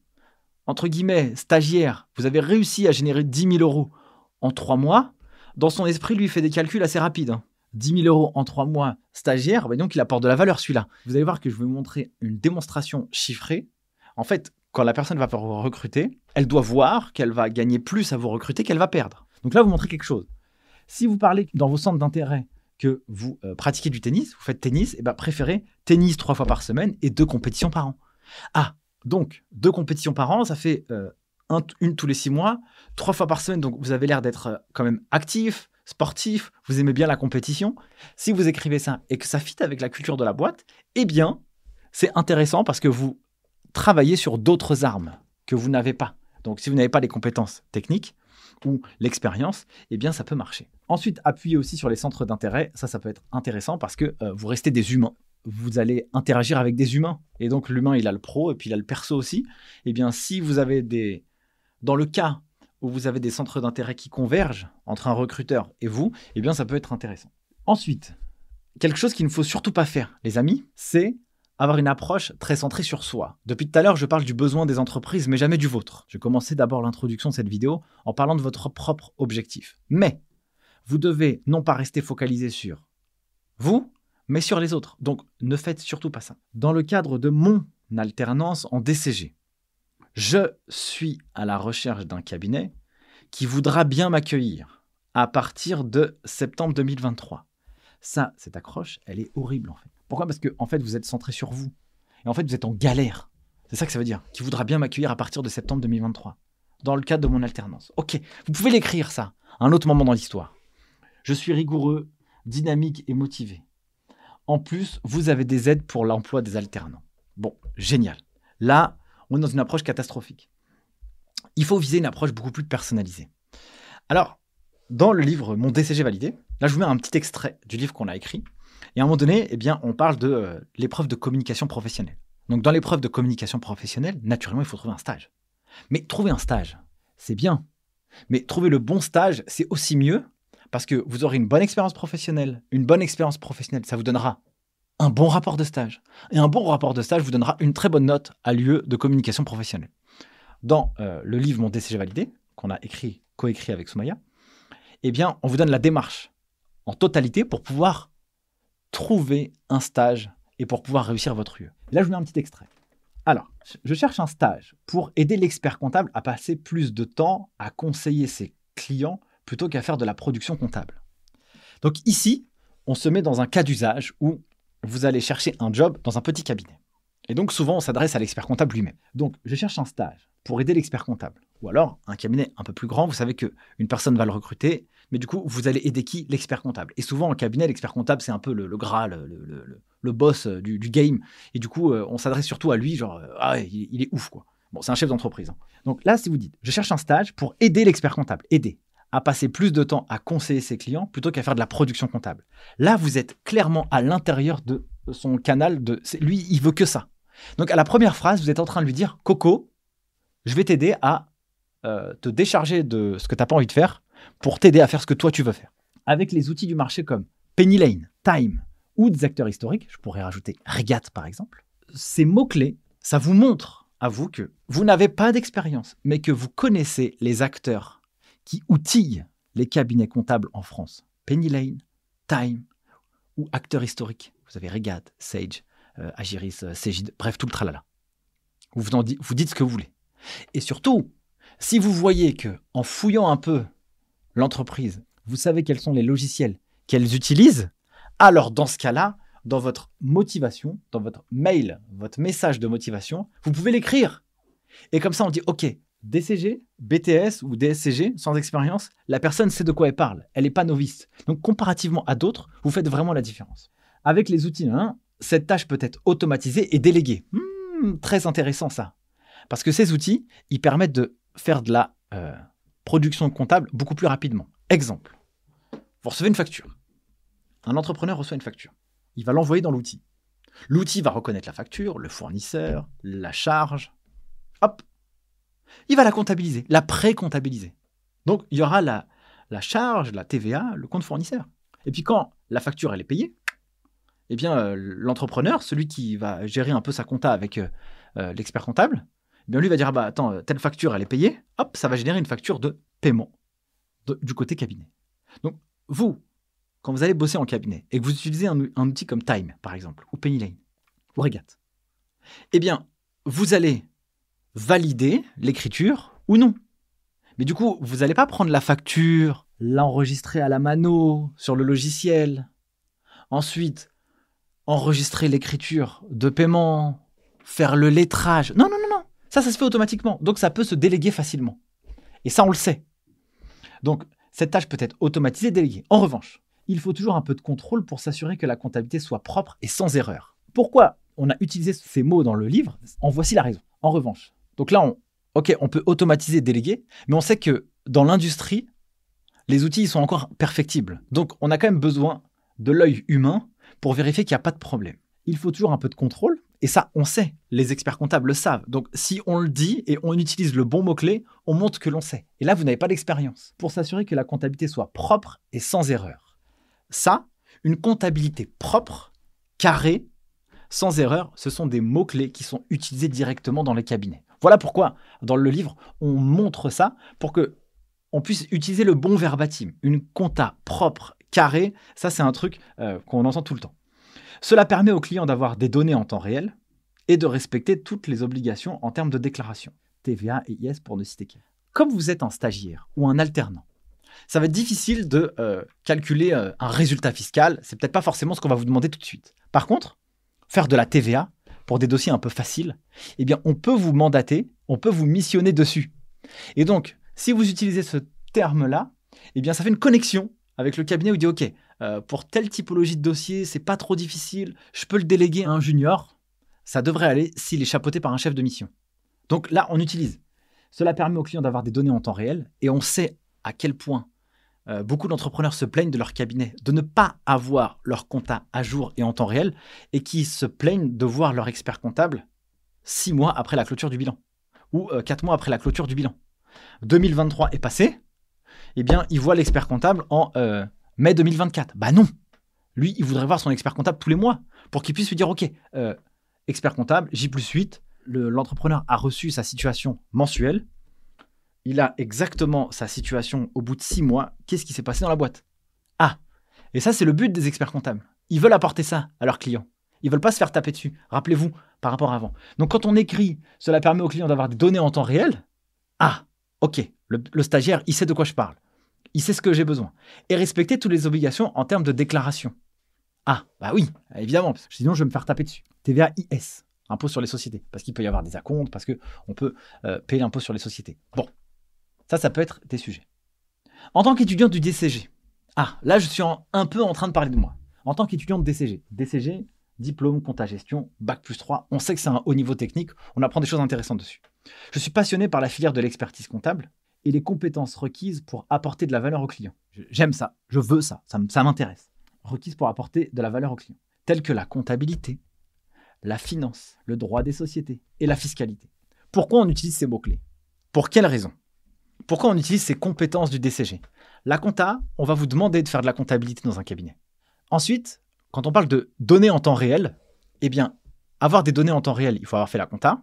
entre guillemets, stagiaire, vous avez réussi à générer 10 000 euros en trois mois, dans son esprit, lui, il fait des calculs assez rapides. 10 hein. 000 euros en trois mois stagiaire, bah, donc il apporte de la valeur celui-là. Vous allez voir que je vais vous montrer une démonstration chiffrée. En fait, quand la personne va vous recruter, elle doit voir qu'elle va gagner plus à vous recruter qu'elle va perdre. Donc là, vous montrez quelque chose. Si vous parlez dans vos centres d'intérêt que vous euh, pratiquez du tennis, vous faites tennis, et eh ben préférez tennis trois fois par semaine et deux compétitions par an. Ah, donc deux compétitions par an, ça fait euh, une tous les six mois, trois fois par semaine, donc vous avez l'air d'être euh, quand même actif, sportif, vous aimez bien la compétition. Si vous écrivez ça et que ça fit avec la culture de la boîte, eh bien, c'est intéressant parce que vous travaillez sur d'autres armes que vous n'avez pas. Donc si vous n'avez pas les compétences techniques, ou l'expérience, eh bien ça peut marcher. Ensuite, appuyez aussi sur les centres d'intérêt. Ça, ça peut être intéressant parce que euh, vous restez des humains. Vous allez interagir avec des humains. Et donc l'humain, il a le pro et puis il a le perso aussi. Eh bien, si vous avez des... Dans le cas où vous avez des centres d'intérêt qui convergent entre un recruteur et vous, eh bien ça peut être intéressant. Ensuite, quelque chose qu'il ne faut surtout pas faire, les amis, c'est avoir une approche très centrée sur soi. Depuis tout à l'heure, je parle du besoin des entreprises, mais jamais du vôtre. Je commencer d'abord l'introduction de cette vidéo en parlant de votre propre objectif. Mais vous devez non pas rester focalisé sur vous, mais sur les autres. Donc ne faites surtout pas ça. Dans le cadre de mon alternance en DCG, je suis à la recherche d'un cabinet qui voudra bien m'accueillir à partir de septembre 2023. Ça, cette accroche, elle est horrible en fait. Pourquoi? Parce que en fait, vous êtes centré sur vous. Et en fait, vous êtes en galère. C'est ça que ça veut dire. Qui voudra bien m'accueillir à partir de septembre 2023 dans le cadre de mon alternance. Ok, vous pouvez l'écrire ça à un autre moment dans l'histoire. Je suis rigoureux, dynamique et motivé. En plus, vous avez des aides pour l'emploi des alternants. Bon, génial. Là, on est dans une approche catastrophique. Il faut viser une approche beaucoup plus personnalisée. Alors, dans le livre Mon DCG validé, là, je vous mets un petit extrait du livre qu'on a écrit. Et à un moment donné, eh on parle de euh, l'épreuve de communication professionnelle. Donc, dans l'épreuve de communication professionnelle, naturellement, il faut trouver un stage. Mais trouver un stage, c'est bien. Mais trouver le bon stage, c'est aussi mieux parce que vous aurez une bonne expérience professionnelle. Une bonne expérience professionnelle, ça vous donnera un bon rapport de stage. Et un bon rapport de stage vous donnera une très bonne note à lieu de communication professionnelle. Dans euh, le livre Mon DCG validé, qu'on a écrit, coécrit avec Soumaya, eh bien, on vous donne la démarche en totalité pour pouvoir trouver un stage et pour pouvoir réussir votre lieu. Là, je vous mets un petit extrait. Alors, je cherche un stage pour aider l'expert comptable à passer plus de temps à conseiller ses clients plutôt qu'à faire de la production comptable. Donc ici, on se met dans un cas d'usage où vous allez chercher un job dans un petit cabinet. Et donc souvent, on s'adresse à l'expert comptable lui-même. Donc, je cherche un stage pour aider l'expert comptable. Ou alors, un cabinet un peu plus grand, vous savez qu'une personne va le recruter, mais du coup, vous allez aider qui? L'expert comptable. Et souvent, en cabinet, l'expert comptable, c'est un peu le, le gras, le, boss euh, du, game. Et du coup, euh, on s'adresse surtout à lui, genre, euh, ah, il, est ouf, quoi. Bon, c'est un chef d'entreprise. Hein. Donc là, si vous dites, je cherche un stage pour aider l'expert comptable, aider à passer plus de temps à conseiller ses clients plutôt qu'à faire de la production comptable. Là, vous êtes clairement à l'intérieur de son canal. De, lui, il veut que ça. Donc à la première phrase, vous êtes en train de lui dire, Coco, je vais t'aider à te décharger de ce que tu n'as pas envie de faire pour t'aider à faire ce que toi tu veux faire. Avec les outils du marché comme Penny Lane, Time ou des acteurs historiques, je pourrais rajouter Regat par exemple, ces mots-clés, ça vous montre à vous que vous n'avez pas d'expérience, mais que vous connaissez les acteurs qui outillent les cabinets comptables en France. Penny Lane, Time ou acteurs historiques. Vous avez Regat, Sage, euh, Agiris, euh, bref, tout le tralala. Vous, vous dites ce que vous voulez. Et surtout, si vous voyez que en fouillant un peu l'entreprise, vous savez quels sont les logiciels qu'elles utilisent, alors dans ce cas-là, dans votre motivation, dans votre mail, votre message de motivation, vous pouvez l'écrire. Et comme ça, on dit, OK, DCG, BTS ou DSCG, sans expérience, la personne sait de quoi elle parle. Elle n'est pas novice. Donc, comparativement à d'autres, vous faites vraiment la différence. Avec les outils hein, cette tâche peut être automatisée et déléguée. Hmm, très intéressant ça. Parce que ces outils, ils permettent de faire de la euh, production comptable beaucoup plus rapidement. Exemple, vous recevez une facture. Un entrepreneur reçoit une facture. Il va l'envoyer dans l'outil. L'outil va reconnaître la facture, le fournisseur, la charge. Hop Il va la comptabiliser, la pré-comptabiliser. Donc, il y aura la, charge, la TVA, le compte fournisseur. Et puis, quand la facture elle est payée, eh bien, euh, l'entrepreneur, celui qui va gérer un peu sa compta avec euh, euh, l'expert comptable, bien lui va dire ah bah attends, telle facture elle est payée, hop, ça va générer une facture de paiement du côté cabinet. Donc vous, quand vous allez bosser en cabinet et que vous utilisez un, outil comme Time par exemple ou Lane ou Regat, eh bien vous allez valider l'écriture ou non. Mais du coup, vous n'allez pas prendre la facture, l'enregistrer à la mano sur le logiciel, ensuite enregistrer l'écriture de paiement, faire le lettrage. Non, non, non. Ça, ça se fait automatiquement. Donc, ça peut se déléguer facilement. Et ça, on le sait. Donc, cette tâche peut être automatisée, déléguée. En revanche, il faut toujours un peu de contrôle pour s'assurer que la comptabilité soit propre et sans erreur. Pourquoi on a utilisé ces mots dans le livre? En voici la raison. En revanche, donc là, on, ok, on peut automatiser, déléguer, mais on sait que dans l'industrie, les outils sont encore perfectibles. Donc, on a quand même besoin de l'œil humain pour vérifier qu'il n'y a pas de problème. Il faut toujours un peu de contrôle, et ça, on sait, les experts comptables le savent. Donc, si on le dit et on utilise le bon mot-clé, on montre que l'on sait. Et là, vous n'avez pas d'expérience. Pour s'assurer que la comptabilité soit propre et sans erreur. Ça, une comptabilité propre, carrée, sans erreur, ce sont des mots-clés qui sont utilisés directement dans les cabinets. Voilà pourquoi, dans le livre, on montre ça pour que on puisse utiliser le bon verbatim. Une compta propre, carrée, ça c'est un truc euh, qu'on entend tout le temps. Cela permet aux clients d'avoir des données en temps réel et de respecter toutes les obligations en termes de déclaration. TVA et IS pour ne citer qu'un. Comme vous êtes un stagiaire ou un alternant, ça va être difficile de euh, calculer euh, un résultat fiscal. C'est peut-être pas forcément ce qu'on va vous demander tout de suite. Par contre, faire de la TVA pour des dossiers un peu faciles, eh bien, on peut vous mandater, on peut vous missionner dessus. Et donc, si vous utilisez ce terme-là, eh bien, ça fait une connexion avec le cabinet où il dit OK, euh, pour telle typologie de dossier, c'est pas trop difficile, je peux le déléguer à un junior. Ça devrait aller s'il est chapeauté par un chef de mission. Donc là, on utilise. Cela permet aux clients d'avoir des données en temps réel et on sait à quel point euh, beaucoup d'entrepreneurs se plaignent de leur cabinet, de ne pas avoir leur compta à jour et en temps réel, et qui se plaignent de voir leur expert comptable six mois après la clôture du bilan, ou euh, quatre mois après la clôture du bilan. 2023 est passé, eh bien, ils voient l'expert comptable en mai 2024. Bah non Lui, il voudrait voir son expert comptable tous les mois, pour qu'il puisse lui dire, OK, expert comptable, J plus 8, l'entrepreneur a reçu sa situation mensuelle, il a exactement sa situation au bout de six mois. Qu'est-ce qui s'est passé dans la boîte? Ah Et ça, c'est le but des experts comptables. Ils veulent apporter ça à leurs clients. Ils veulent pas se faire taper dessus. Rappelez-vous, par rapport à avant. Donc, quand on écrit, cela permet aux clients d'avoir des données en temps réel. Ah, ok, le, stagiaire, il sait de quoi je parle. Il sait ce que j'ai besoin. Et respecter toutes les obligations en termes de déclaration. Ah, bah oui, évidemment, sinon je vais me faire taper dessus. TVA IS, impôt sur les sociétés, parce qu'il peut y avoir des acomptes, parce qu'on peut euh, payer l'impôt sur les sociétés. Bon, ça, ça peut être des sujets. En tant qu'étudiant du DCG, ah, là, je suis un peu en train de parler de moi. En tant qu'étudiant de DCG, DCG, diplôme, compta gestion, bac plus 3, on sait que c'est un haut niveau technique, on apprend des choses intéressantes dessus. Je suis passionné par la filière de l'expertise comptable et les compétences requises pour apporter de la valeur au client. J'aime ça, je veux ça, ça m'intéresse. Requises pour apporter de la valeur au client, telles que la comptabilité, la finance, le droit des sociétés et la fiscalité. Pourquoi on utilise ces mots-clés? Pour quelles raisons pourquoi on utilise ces compétences du DCG La compta, on va vous demander de faire de la comptabilité dans un cabinet. Ensuite, quand on parle de données en temps réel, eh bien, avoir des données en temps réel, il faut avoir fait la compta.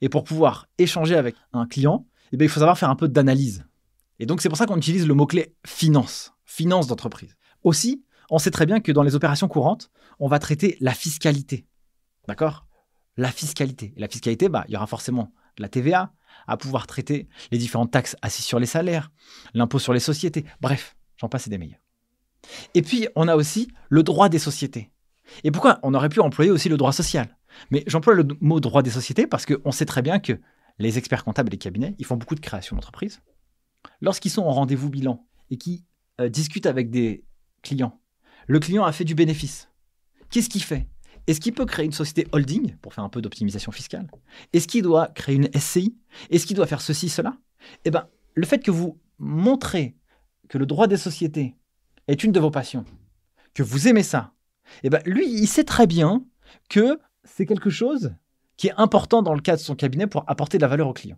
Et pour pouvoir échanger avec un client, eh bien, il faut savoir faire un peu d'analyse. Et donc, c'est pour ça qu'on utilise le mot-clé finance, finance d'entreprise. Aussi, on sait très bien que dans les opérations courantes, on va traiter la fiscalité. D'accord? La fiscalité. Et la fiscalité, bah, il y aura forcément la TVA, à pouvoir traiter les différentes taxes assises sur les salaires, l'impôt sur les sociétés, bref, j'en passe et des meilleurs. Et puis, on a aussi le droit des sociétés. Et pourquoi on aurait pu employer aussi le droit social? Mais j'emploie le mot droit des sociétés parce qu'on sait très bien que les experts comptables et les cabinets, ils font beaucoup de création d'entreprise. Lorsqu'ils sont en rendez-vous bilan et qui euh, discutent avec des clients, le client a fait du bénéfice. Qu'est-ce qu'il fait? Est-ce qu'il peut créer une société holding pour faire un peu d'optimisation fiscale? Est-ce qu'il doit créer une SCI Est-ce qu'il doit faire ceci, cela? Eh bien, le fait que vous montrez que le droit des sociétés est une de vos passions, que vous aimez ça, eh ben, lui, il sait très bien que c'est quelque chose qui est important dans le cadre de son cabinet pour apporter de la valeur au client.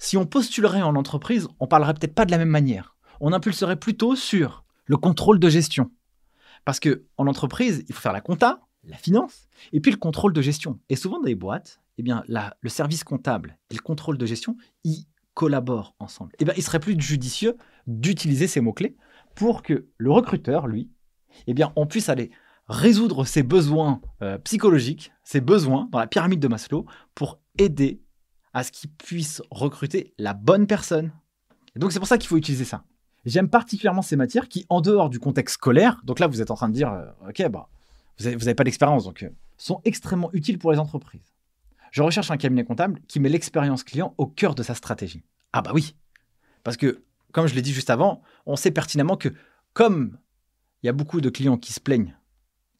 Si on postulerait en entreprise, on parlerait peut-être pas de la même manière. On impulserait plutôt sur le contrôle de gestion. Parce que en entreprise, il faut faire la compta, la finance et puis le contrôle de gestion. Et souvent dans les boîtes, eh bien, le service comptable et le contrôle de gestion, ils collaborent ensemble. Eh bien, il serait plus judicieux d'utiliser ces mots-clés pour que le recruteur, lui, eh bien, on puisse aller résoudre ses besoins euh, psychologiques, ses besoins dans la pyramide de Maslow pour aider à ce qu'il puisse recruter la bonne personne. Et donc c'est pour ça qu'il faut utiliser ça. J'aime particulièrement ces matières qui, en dehors du contexte scolaire, donc là vous êtes en train de dire, euh, ok, bah, vous n'avez pas d'expérience, donc euh, sont extrêmement utiles pour les entreprises. Je recherche un cabinet comptable qui met l'expérience client au cœur de sa stratégie. Ah bah oui, parce que comme je l'ai dit juste avant, on sait pertinemment que comme il y a beaucoup de clients qui se plaignent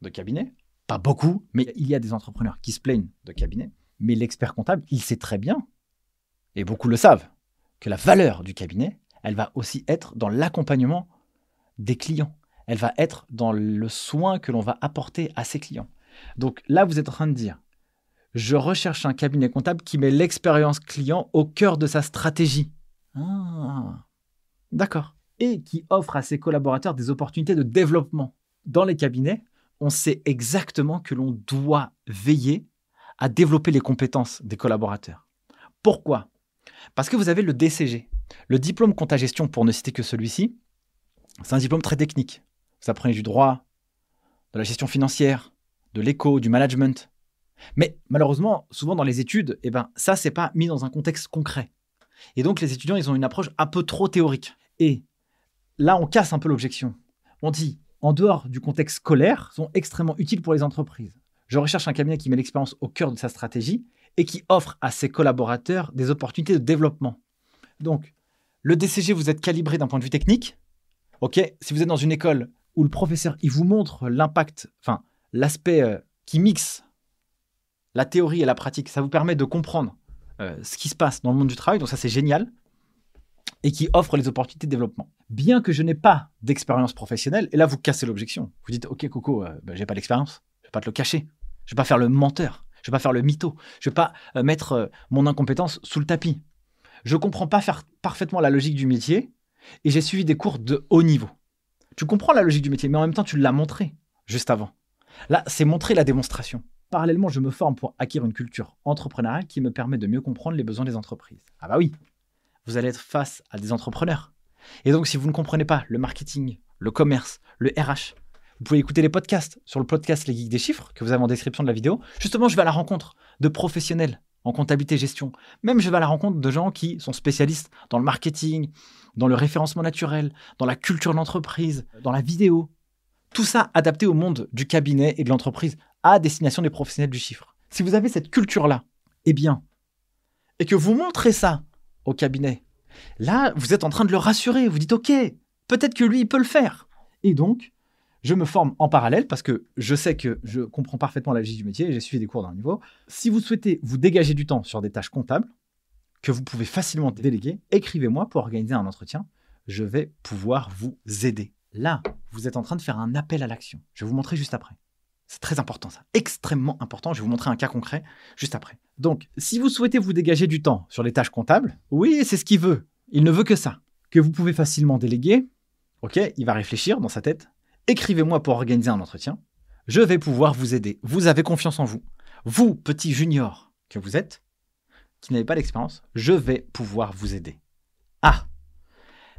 de cabinet, pas beaucoup, mais il y a des entrepreneurs qui se plaignent de cabinet, mais l'expert comptable, il sait très bien, et beaucoup le savent, que la valeur du cabinet, elle va aussi être dans l'accompagnement des clients elle va être dans le soin que l'on va apporter à ses clients. Donc là, vous êtes en train de dire, je recherche un cabinet comptable qui met l'expérience client au cœur de sa stratégie. Ah, d'accord. Et qui offre à ses collaborateurs des opportunités de développement. Dans les cabinets, on sait exactement que l'on doit veiller à développer les compétences des collaborateurs. Pourquoi? Parce que vous avez le DCG, le diplôme compta gestion pour ne citer que celui-ci. C'est un diplôme très technique. Vous apprenez du droit, de la gestion financière, de l'éco, du management. Mais malheureusement, souvent dans les études, eh ben, ça, c'est pas mis dans un contexte concret. Et donc, les étudiants, ils ont une approche un peu trop théorique. Et là, on casse un peu l'objection. On dit, en dehors du contexte scolaire, sont extrêmement utiles pour les entreprises. Je recherche un cabinet qui met l'expérience au cœur de sa stratégie et qui offre à ses collaborateurs des opportunités de développement. Donc, le DCG, vous êtes calibré d'un point de vue technique. OK, si vous êtes dans une école où le professeur il vous montre l'impact, enfin l'aspect euh, qui mixe la théorie et la pratique, ça vous permet de comprendre euh, ce qui se passe dans le monde du travail, donc ça c'est génial, et qui offre les opportunités de développement. Bien que je n'ai pas d'expérience professionnelle, et là vous cassez l'objection, vous dites ok Coco, euh, ben, j'ai pas d'expérience, je vais pas te le cacher, je vais pas faire le menteur, je vais pas faire le mytho, je vais pas mettre mon incompétence sous le tapis. Je comprends pas faire parfaitement la logique du métier, et j'ai suivi des cours de haut niveau. Tu comprends la logique du métier, mais en même temps, tu l'as montré juste avant. Là, c'est montrer la démonstration. Parallèlement, je me forme pour acquérir une culture entrepreneuriale qui me permet de mieux comprendre les besoins des entreprises. Ah bah oui, vous allez être face à des entrepreneurs. Et donc, si vous ne comprenez pas le marketing, le commerce, le RH, vous pouvez écouter les podcasts sur le podcast Les Geeks des Chiffres que vous avez en description de la vidéo. Justement, je vais à la rencontre de professionnels en comptabilité gestion. Même je vais à la rencontre de gens qui sont spécialistes dans le marketing, dans le référencement naturel, dans la culture de l'entreprise, dans la vidéo. Tout ça adapté au monde du cabinet et de l'entreprise à destination des professionnels du chiffre. Si vous avez cette culture-là, eh bien, et que vous montrez ça au cabinet, là, vous êtes en train de le rassurer. Vous dites, OK, peut-être que lui, il peut le faire. Et donc, je me forme en parallèle parce que je sais que je comprends parfaitement la logique du métier et j'ai suivi des cours d'un niveau. Si vous souhaitez vous dégager du temps sur des tâches comptables que vous pouvez facilement déléguer, écrivez-moi pour organiser un entretien. Je vais pouvoir vous aider. Là, vous êtes en train de faire un appel à l'action. Je vais vous montrer juste après. C'est très important ça, extrêmement important. Je vais vous montrer un cas concret juste après. Donc, si vous souhaitez vous dégager du temps sur les tâches comptables, oui, c'est ce qu'il veut. Il ne veut que ça. Que vous pouvez facilement déléguer. Ok, il va réfléchir dans sa tête écrivez-moi pour organiser un entretien. Je vais pouvoir vous aider. Vous avez confiance en vous. Vous, petit junior que vous êtes, qui n'avez pas d'expérience, je vais pouvoir vous aider. Ah,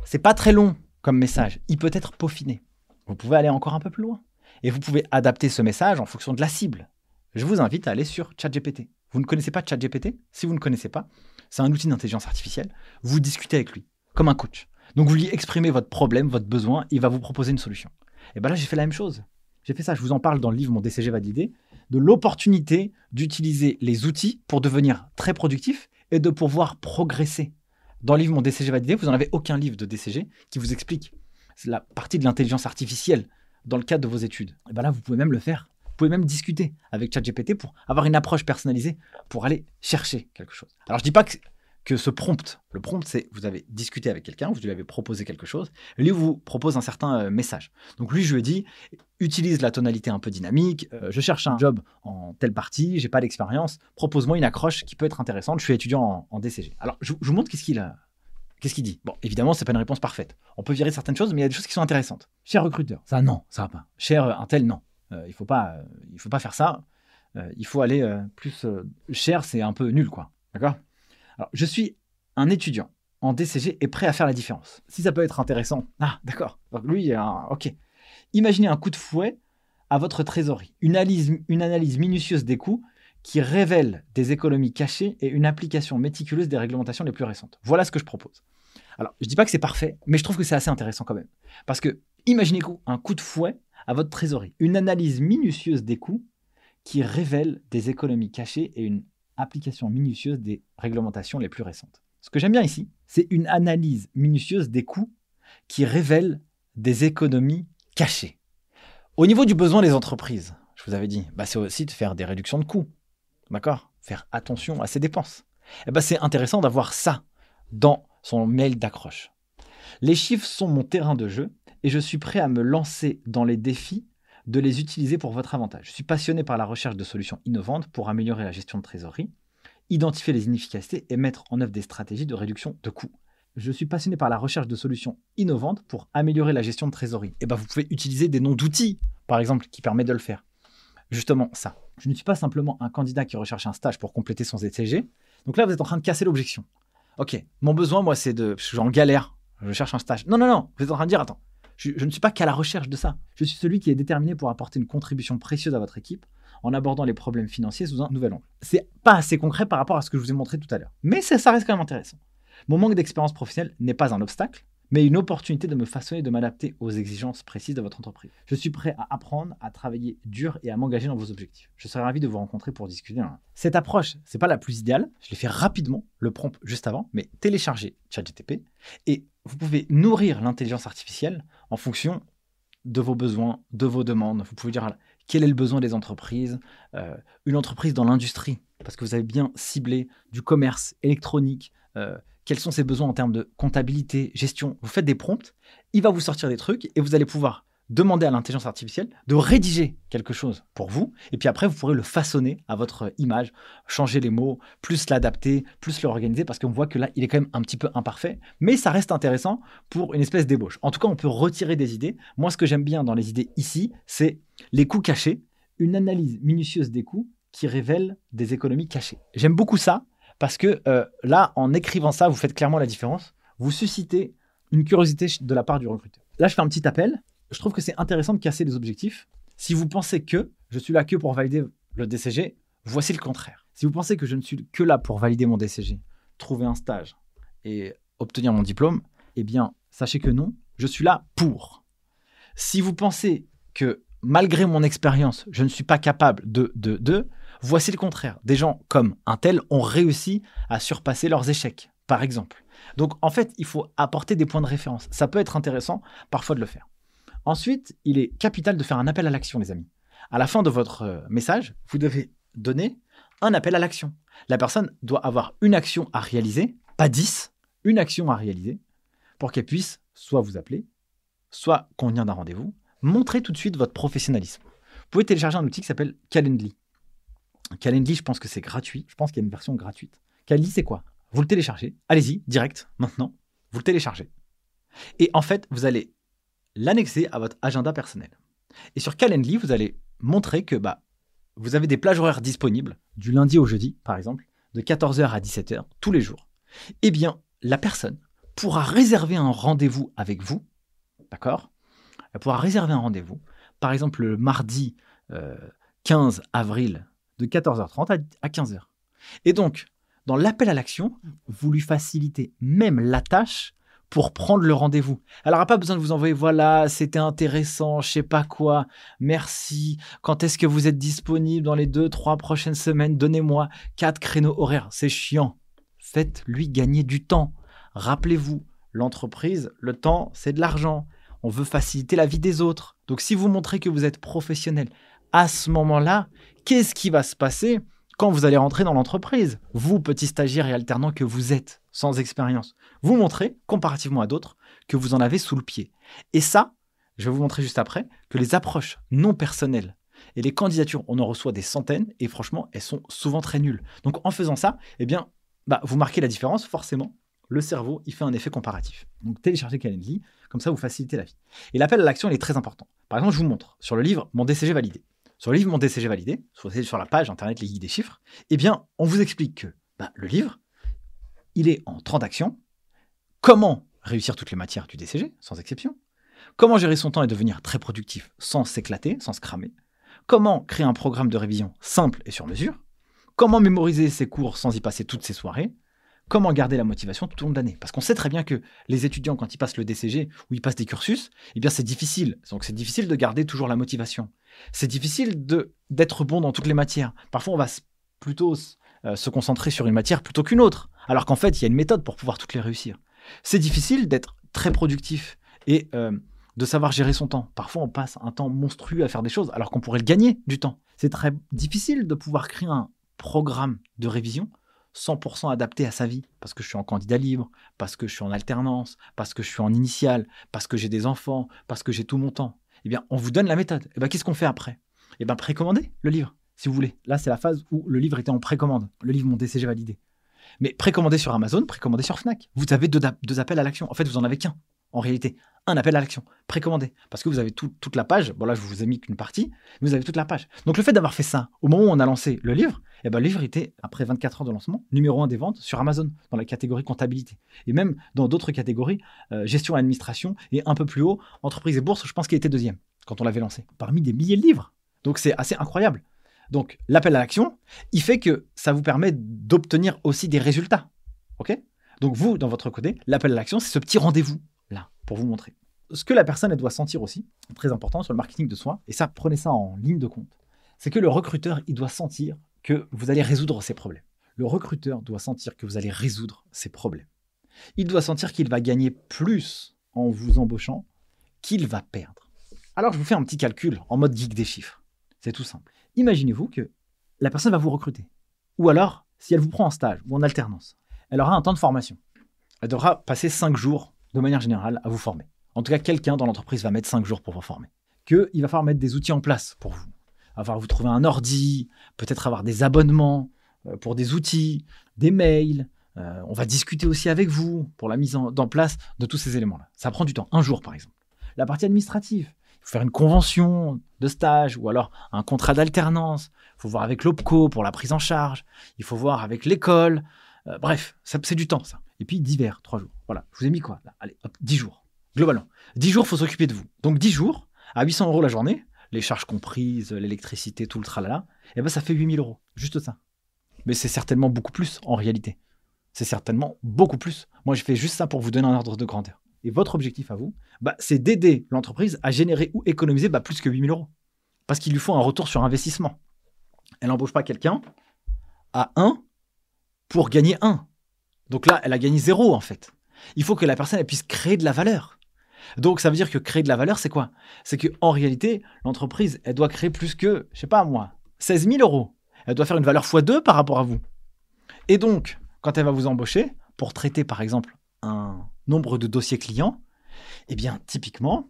c'est pas très long comme message. Il peut être peaufiné. Vous pouvez aller encore un peu plus loin. Et vous pouvez adapter ce message en fonction de la cible. Je vous invite à aller sur ChatGPT. Vous ne connaissez pas ChatGPT? Si vous ne connaissez pas, c'est un outil d'intelligence artificielle. Vous discutez avec lui, comme un coach. Donc vous lui exprimez votre problème, votre besoin, il va vous proposer une solution. Et bien là, j'ai fait la même chose. J'ai fait ça, je vous en parle dans le livre Mon DCG validé, de l'opportunité d'utiliser les outils pour devenir très productif et de pouvoir progresser. Dans le livre Mon DCG validé, vous n'en avez aucun livre de DCG qui vous explique la partie de l'intelligence artificielle dans le cadre de vos études. Et bien là, vous pouvez même le faire. Vous pouvez même discuter avec ChatGPT pour avoir une approche personnalisée pour aller chercher quelque chose. Alors je dis pas que que ce prompt, le prompt, c'est vous avez discuté avec quelqu'un, vous lui avez proposé quelque chose, lui vous propose un certain euh, message. Donc lui, je lui ai dit, utilise la tonalité un peu dynamique, euh, je cherche un job en telle partie, j'ai pas d'expérience, propose-moi une accroche qui peut être intéressante, je suis étudiant en, DCG. Alors je, vous montre qu'est-ce qu'il a. Qu'est-ce qu'il dit? Bon, évidemment, c'est pas une réponse parfaite. On peut virer certaines choses, mais il y a des choses qui sont intéressantes. Cher recruteur, ça non, ça va pas. Cher un tel, non. Euh, il faut pas, il faut pas faire ça. il faut aller plus. cher, c'est un peu nul, quoi. D'accord? Alors, je suis un étudiant en DCG et prêt à faire la différence. Si ça peut être intéressant. Ah, d'accord. Donc lui, ok. Imaginez un coup de fouet à votre trésorerie. Une analyse, une analyse minutieuse des coûts qui révèle des économies cachées et une application méticuleuse des réglementations les plus récentes. Voilà ce que je propose. Alors, je dis pas que c'est parfait, mais je trouve que c'est assez intéressant quand même. Parce que, imaginez un coup de fouet à votre trésorerie. Une analyse minutieuse des coûts qui révèle des économies cachées et une application minutieuse des réglementations les plus récentes. Ce que j'aime bien ici, c'est une analyse minutieuse des coûts qui révèle des économies cachées. Au niveau du besoin des entreprises, je vous avais dit, bah c'est aussi de faire des réductions de coûts. D'accord? Faire attention à ses dépenses. Et eh bah c'est intéressant d'avoir ça dans son mail d'accroche. Les chiffres sont mon terrain de jeu et je suis prêt à me lancer dans les défis de les utiliser pour votre avantage. Je suis passionné par la recherche de solutions innovantes pour améliorer la gestion de trésorerie, identifier les inefficacités et mettre en œuvre des stratégies de réduction de coûts. Je suis passionné par la recherche de solutions innovantes pour améliorer la gestion de trésorerie. Et eh ben vous pouvez utiliser des noms d'outils, par exemple, qui permettent de le faire. Justement, ça. Je ne suis pas simplement un candidat qui recherche un stage pour compléter son ZCG. Donc là, vous êtes en train de casser l'objection. Ok, mon besoin, moi, c'est de. Je suis en galère. Je cherche un stage. Non, non, non. Vous êtes en train de dire, attends, je, ne suis pas qu'à la recherche de ça. Je suis celui qui est déterminé pour apporter une contribution précieuse à votre équipe en abordant les problèmes financiers sous un nouvel angle. C'est pas assez concret par rapport à ce que je vous ai montré tout à l'heure. Mais ça, ça reste quand même intéressant. Mon manque d'expérience professionnelle n'est pas un obstacle, mais une opportunité de me façonner, de m'adapter aux exigences précises de votre entreprise. Je suis prêt à apprendre, à travailler dur et à m'engager dans vos objectifs. Je serais ravi de vous rencontrer pour discuter. Cette approche, c'est pas la plus idéale. Je l'ai fait rapidement, le prompt juste avant, mais téléchargez ChatGTP et vous pouvez nourrir l'intelligence artificielle en fonction de vos besoins, de vos demandes. Vous pouvez dire quel est le besoin des entreprises, euh, une entreprise dans l'industrie, parce que vous avez bien ciblé du commerce électronique, euh, quels sont ses besoins en termes de comptabilité, gestion. Vous faites des prompts, il va vous sortir des trucs et vous allez pouvoir demander à l'intelligence artificielle de rédiger quelque chose pour vous, et puis après, vous pourrez le façonner à votre image, changer les mots, plus l'adapter, plus l'organiser, parce qu'on voit que là, il est quand même un petit peu imparfait, mais ça reste intéressant pour une espèce d'ébauche. En tout cas, on peut retirer des idées. Moi, ce que j'aime bien dans les idées ici, c'est les coûts cachés, une analyse minutieuse des coûts qui révèle des économies cachées. J'aime beaucoup ça, parce que euh, là, en écrivant ça, vous faites clairement la différence. Vous suscitez une curiosité de la part du recruteur. Là, je fais un petit appel. Je trouve que c'est intéressant de casser les objectifs. Si vous pensez que je suis là que pour valider le DCG, voici le contraire. Si vous pensez que je ne suis que là pour valider mon DCG, trouver un stage et obtenir mon diplôme, eh bien, sachez que non, je suis là pour. Si vous pensez que malgré mon expérience, je ne suis pas capable de, Voici le contraire. Des gens comme un tel ont réussi à surpasser leurs échecs, par exemple. Donc en fait, il faut apporter des points de référence. Ça peut être intéressant parfois de le faire. Ensuite, il est capital de faire un appel à l'action, les amis. À la fin de votre euh, message, vous devez donner un appel à l'action. La personne doit avoir une action à réaliser, pas dix, une action à réaliser, pour qu'elle puisse soit vous appeler, soit convenir d'un rendez-vous. Montrez tout de suite votre professionnalisme. Vous pouvez télécharger un outil qui s'appelle Calendly. Calendly, je pense que c'est gratuit. Je pense qu'il y a une version gratuite. Calendly, c'est quoi? Vous le téléchargez. Allez-y, direct, maintenant. Vous le téléchargez. Et en fait, vous allez l'annexer à votre agenda personnel. Et sur Calendly, vous allez montrer que bah, vous avez des plages horaires disponibles, du lundi au jeudi, par exemple, de 14h à 17h, tous les jours. Eh bien, la personne pourra réserver un rendez-vous avec vous, d'accord? Elle pourra réserver un rendez-vous, par exemple le mardi 15 euh, avril de 14h30 à 15h. Et donc, dans l'appel à l'action, vous lui facilitez même la tâche pour prendre le rendez-vous. Elle n'aura pas besoin de vous envoyer, voilà, c'était intéressant, je sais pas quoi, merci, quand est-ce que vous êtes disponible dans les deux, trois prochaines semaines, donnez-moi quatre créneaux horaires, c'est chiant. Faites-lui gagner du temps. Rappelez-vous, l'entreprise, le temps, c'est de l'argent. On veut faciliter la vie des autres. Donc si vous montrez que vous êtes professionnel, à ce moment-là, qu'est-ce qui va se passer quand vous allez rentrer dans l'entreprise? Vous, petit stagiaire et alternant que vous êtes, sans expérience, vous montrez, comparativement à d'autres, que vous en avez sous le pied. Et ça, je vais vous montrer juste après, que les approches non personnelles et les candidatures, on en reçoit des centaines et franchement, elles sont souvent très nulles. Donc en faisant ça, eh bien, bah, vous marquez la différence, forcément. Le cerveau, il fait un effet comparatif. Donc téléchargez Calendly, comme ça vous facilitez la vie. Et l'appel à l'action, il est très important. Par exemple, je vous montre sur le livre Mon DCG validé sur le livre Mon DCG validé, sur la page internet Les Guides des chiffres, eh bien, on vous explique que bah, le livre, il est en 30 actions. Comment réussir toutes les matières du DCG, sans exception. Comment gérer son temps et devenir très productif sans s'éclater, sans se cramer. Comment créer un programme de révision simple et sur mesure. Comment mémoriser ses cours sans y passer toutes ses soirées. Comment garder la motivation tout au long de l'année. Parce qu'on sait très bien que les étudiants, quand ils passent le DCG ou ils passent des cursus, eh bien c'est difficile. Donc c'est difficile de garder toujours la motivation. C'est difficile de d'être bon dans toutes les matières. Parfois, on va plutôt euh, se concentrer sur une matière plutôt qu'une autre, alors qu'en fait, il y a une méthode pour pouvoir toutes les réussir. C'est difficile d'être très productif et euh, de savoir gérer son temps. Parfois, on passe un temps monstrueux à faire des choses, alors qu'on pourrait le gagner du temps. C'est très difficile de pouvoir créer un programme de révision 100% adapté à sa vie, parce que je suis en candidat libre, parce que je suis en alternance, parce que je suis en initial, parce que j'ai des enfants, parce que j'ai tout mon temps eh bien, on vous donne la méthode. Eh bien, qu'est-ce qu'on fait après? Eh bien, précommandez le livre, si vous voulez. Là, c'est la phase où le livre était en précommande. Le livre, mon DCG validé. Mais précommandez sur Amazon, précommandez sur Fnac. Vous avez deux, deux appels à l'action. En fait, vous en avez qu'un en réalité. Un appel à l'action, précommandé. Parce que vous avez toute la page. Bon, là, je vous ai mis qu'une partie, mais vous avez toute la page. Donc, le fait d'avoir fait ça, au moment où on a lancé le livre, eh ben, le livre était, après 24 heures de lancement, numéro un des ventes sur Amazon, dans la catégorie comptabilité. Et même dans d'autres catégories, euh, gestion et administration, et un peu plus haut, entreprise et bourse, je pense qu'il était deuxième quand on l'avait lancé, parmi des milliers de livres. Donc, c'est assez incroyable. Donc, l'appel à l'action, il fait que ça vous permet d'obtenir aussi des résultats. OK? Donc, vous, dans votre côté, l'appel à l'action, c'est ce petit rendez-vous. Pour vous montrer. Ce que la personne elle doit sentir aussi, très important sur le marketing de soi, et ça, prenez ça en ligne de compte, c'est que le recruteur, il doit sentir que vous allez résoudre ses problèmes. Le recruteur doit sentir que vous allez résoudre ses problèmes. Il doit sentir qu'il va gagner plus en vous embauchant qu'il va perdre. Alors je vous fais un petit calcul en mode geek des chiffres. C'est tout simple. Imaginez-vous que la personne va vous recruter. Ou alors, si elle vous prend en stage ou en alternance, elle aura un temps de formation. Elle devra passer 5 jours, de manière générale, à vous former. En tout cas, quelqu'un dans l'entreprise va mettre 5 jours pour vous former. Qu'il va falloir mettre des outils en place pour vous. Il va falloir vous trouver un ordi, peut-être avoir des abonnements euh, pour des outils, des mails. Euh, on va discuter aussi avec vous pour la mise en, place de tous ces éléments-là. Ça prend du temps, un jour par exemple. La partie administrative, il faut faire une convention de stage ou alors un contrat d'alternance. Il faut voir avec l'OPCO pour la prise en charge. Il faut voir avec l'école. Euh, bref, c'est du temps ça. Et puis d'hiver, trois jours. Voilà, je vous ai mis quoi Allez, hop, 10 jours. Globalement. 10 jours, faut s'occuper de vous. Donc 10 jours, à 800 euros la journée, les charges comprises, l'électricité, tout le tralala, et eh ben ça fait 8000 euros. Juste ça. Mais c'est certainement beaucoup plus en réalité. C'est certainement beaucoup plus. Moi, je fais juste ça pour vous donner un ordre de grandeur. Et votre objectif à vous, bah, c'est d'aider l'entreprise à générer ou économiser bah, plus que 8000 euros. Parce qu'il lui faut un retour sur investissement. Elle n'embauche pas quelqu'un à 1 pour gagner 1. Donc là, elle a gagné 0 en fait. Il faut que la personne puisse créer de la valeur. Donc ça veut dire que créer de la valeur, c'est quoi? C'est qu'en réalité, l'entreprise, elle doit créer plus que, je sais pas moi, 16 000 euros. Elle doit faire une valeur x2 par rapport à vous. Et donc, quand elle va vous embaucher, pour traiter par exemple un nombre de dossiers clients, eh bien, typiquement,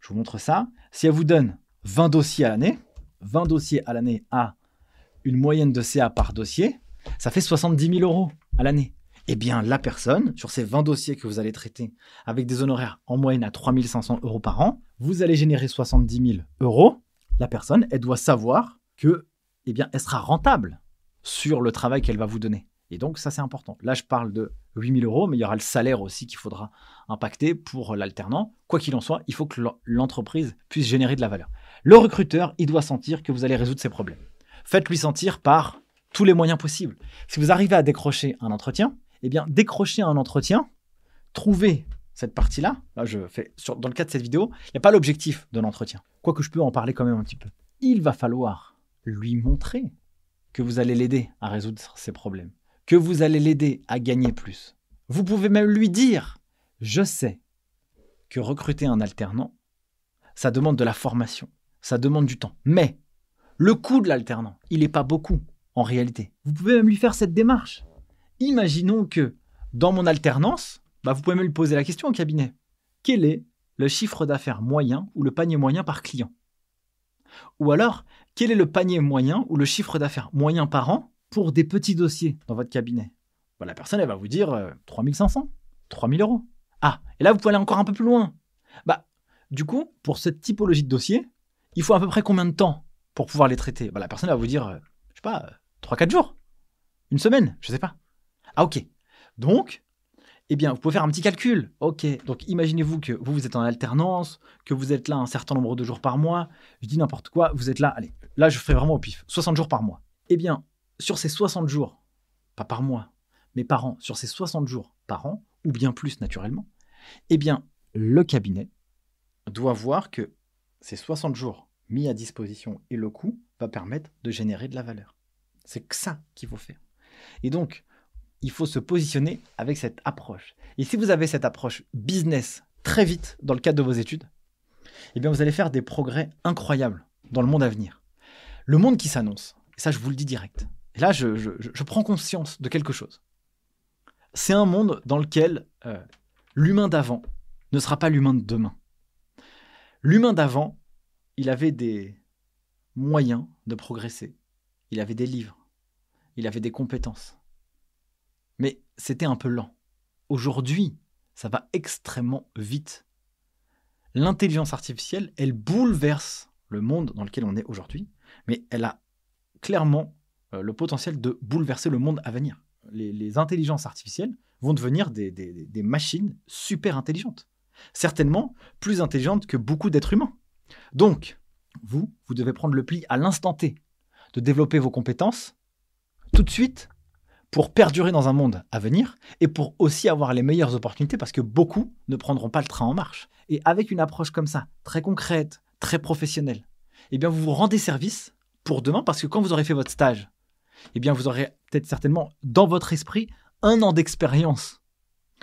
je vous montre ça, si elle vous donne 20 dossiers à l'année, 20 dossiers à l'année à une moyenne de CA par dossier, ça fait 70 000 euros à l'année. Eh bien, la personne, sur ces 20 dossiers que vous allez traiter avec des honoraires en moyenne à 3 500 euros par an, vous allez générer 70 000 euros. La personne, elle doit savoir que, eh bien, elle sera rentable sur le travail qu'elle va vous donner. Et donc, ça, c'est important. Là, je parle de 8000 euros, mais il y aura le salaire aussi qu'il faudra impacter pour l'alternant. Quoi qu'il en soit, il faut que l'entreprise puisse générer de la valeur. Le recruteur, il doit sentir que vous allez résoudre ses problèmes. Faites-lui sentir par tous les moyens possibles. Si vous arrivez à décrocher un entretien, eh bien, décrocher un entretien, trouver cette partie-là, dans le cas de cette vidéo, il n'y a pas l'objectif de l'entretien. Quoique je peux en parler quand même un petit peu. Il va falloir lui montrer que vous allez l'aider à résoudre ses problèmes que vous allez l'aider à gagner plus. Vous pouvez même lui dire, je sais que recruter un alternant, ça demande de la formation, ça demande du temps. Mais le coût de l'alternant, il n'est pas beaucoup en réalité. Vous pouvez même lui faire cette démarche. Imaginons que dans mon alternance, bah, vous pouvez même lui poser la question au cabinet. Quel est le chiffre d'affaires moyen ou le panier moyen par client? Ou alors, quel est le panier moyen ou le chiffre d'affaires moyen par an pour des petits dossiers dans votre cabinet? Bah, La personne, va vous dire 3500, 3000 euros. Ah, et là, vous pouvez aller encore un peu plus loin. Bah, du coup, pour cette typologie de dossier, il faut à peu près combien de temps pour pouvoir les traiter? Bah, La personne va vous dire, euh, je sais pas, 3-4 jours, une semaine, je sais pas. Ah, ok. Donc, eh bien, vous pouvez faire un petit calcul. Ok, donc imaginez-vous que vous, vous êtes en alternance, que vous êtes là un certain nombre de jours par mois. Je dis n'importe quoi, vous êtes là, allez, là je fais vraiment au pif, 60 jours par mois. Eh bien, sur ces 60 jours, pas par mois, mais par an, sur ces 60 jours par an, ou bien plus naturellement, eh bien, le cabinet doit voir que ces 60 jours mis à disposition et le coût va permettre de générer de la valeur. C'est ça qu'il faut faire. Et donc, il faut se positionner avec cette approche. Et si vous avez cette approche business très vite dans le cadre de vos études, eh bien, vous allez faire des progrès incroyables dans le monde à venir. Le monde qui s'annonce, et ça je vous le dis direct, et là, je, prends conscience de quelque chose. C'est un monde dans lequel euh, l'humain d'avant ne sera pas l'humain de demain. L'humain d'avant, il avait des moyens de progresser. Il avait des livres. Il avait des compétences. C'était un peu lent. Aujourd'hui, ça va extrêmement vite. L'intelligence artificielle, elle bouleverse le monde dans lequel on est aujourd'hui, mais elle a clairement euh, le potentiel de bouleverser le monde à venir. Les, intelligences artificielles vont devenir des, des, machines super intelligentes. Certainement plus intelligentes que beaucoup d'êtres humains. Donc, vous, vous devez prendre le pli à l'instant T de développer vos compétences tout de suite pour perdurer dans un monde à venir et pour aussi avoir les meilleures opportunités parce que beaucoup ne prendront pas le train en marche. Et avec une approche comme ça, très concrète, très professionnelle, eh bien vous vous rendez service pour demain parce que quand vous aurez fait votre stage, eh bien vous aurez peut-être certainement dans votre esprit un an d'expérience.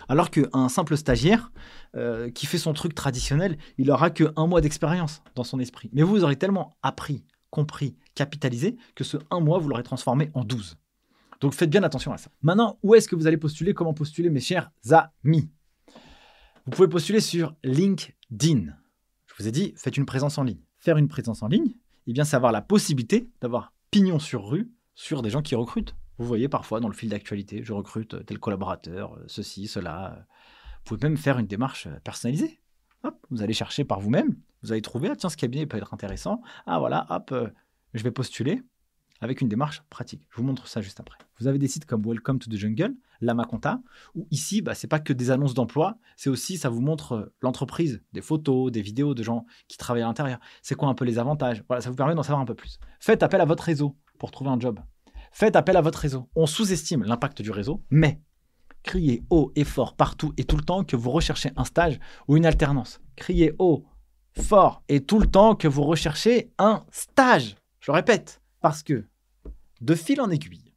Alors qu'un simple stagiaire euh, qui fait son truc traditionnel, il aura que un mois d'expérience dans son esprit. Mais vous, vous aurez tellement appris, compris, capitalisé que ce un mois, vous l'aurez transformé en 12. Donc faites bien attention à ça. Maintenant, où est-ce que vous allez postuler? Comment postuler, mes chers amis? Vous pouvez postuler sur LinkedIn. Je vous ai dit, faites une présence en ligne. Faire une présence en ligne, eh bien, c'est avoir la possibilité d'avoir pignon sur rue sur des gens qui recrutent. Vous voyez parfois dans le fil d'actualité, je recrute tel collaborateur, ceci, cela. Vous pouvez même faire une démarche personnalisée. Hop, vous allez chercher par vous-même, vous allez trouver, ah, tiens, ce cabinet peut être intéressant. Ah voilà, hop, euh, je vais postuler avec une démarche pratique. Je vous montre ça juste après. Vous avez des sites comme Welcome to the Jungle, Lamaconta, où ici, bah, ce n'est pas que des annonces d'emploi, c'est aussi, ça vous montre euh, l'entreprise, des photos, des vidéos de gens qui travaillent à l'intérieur. C'est quoi un peu les avantages? Voilà, ça vous permet d'en savoir un peu plus. Faites appel à votre réseau pour trouver un job. Faites appel à votre réseau. On sous-estime l'impact du réseau, mais criez haut et fort partout et tout le temps que vous recherchez un stage ou une alternance. Criez haut, fort et tout le temps que vous recherchez un stage. Je répète, parce que de fil en aiguille,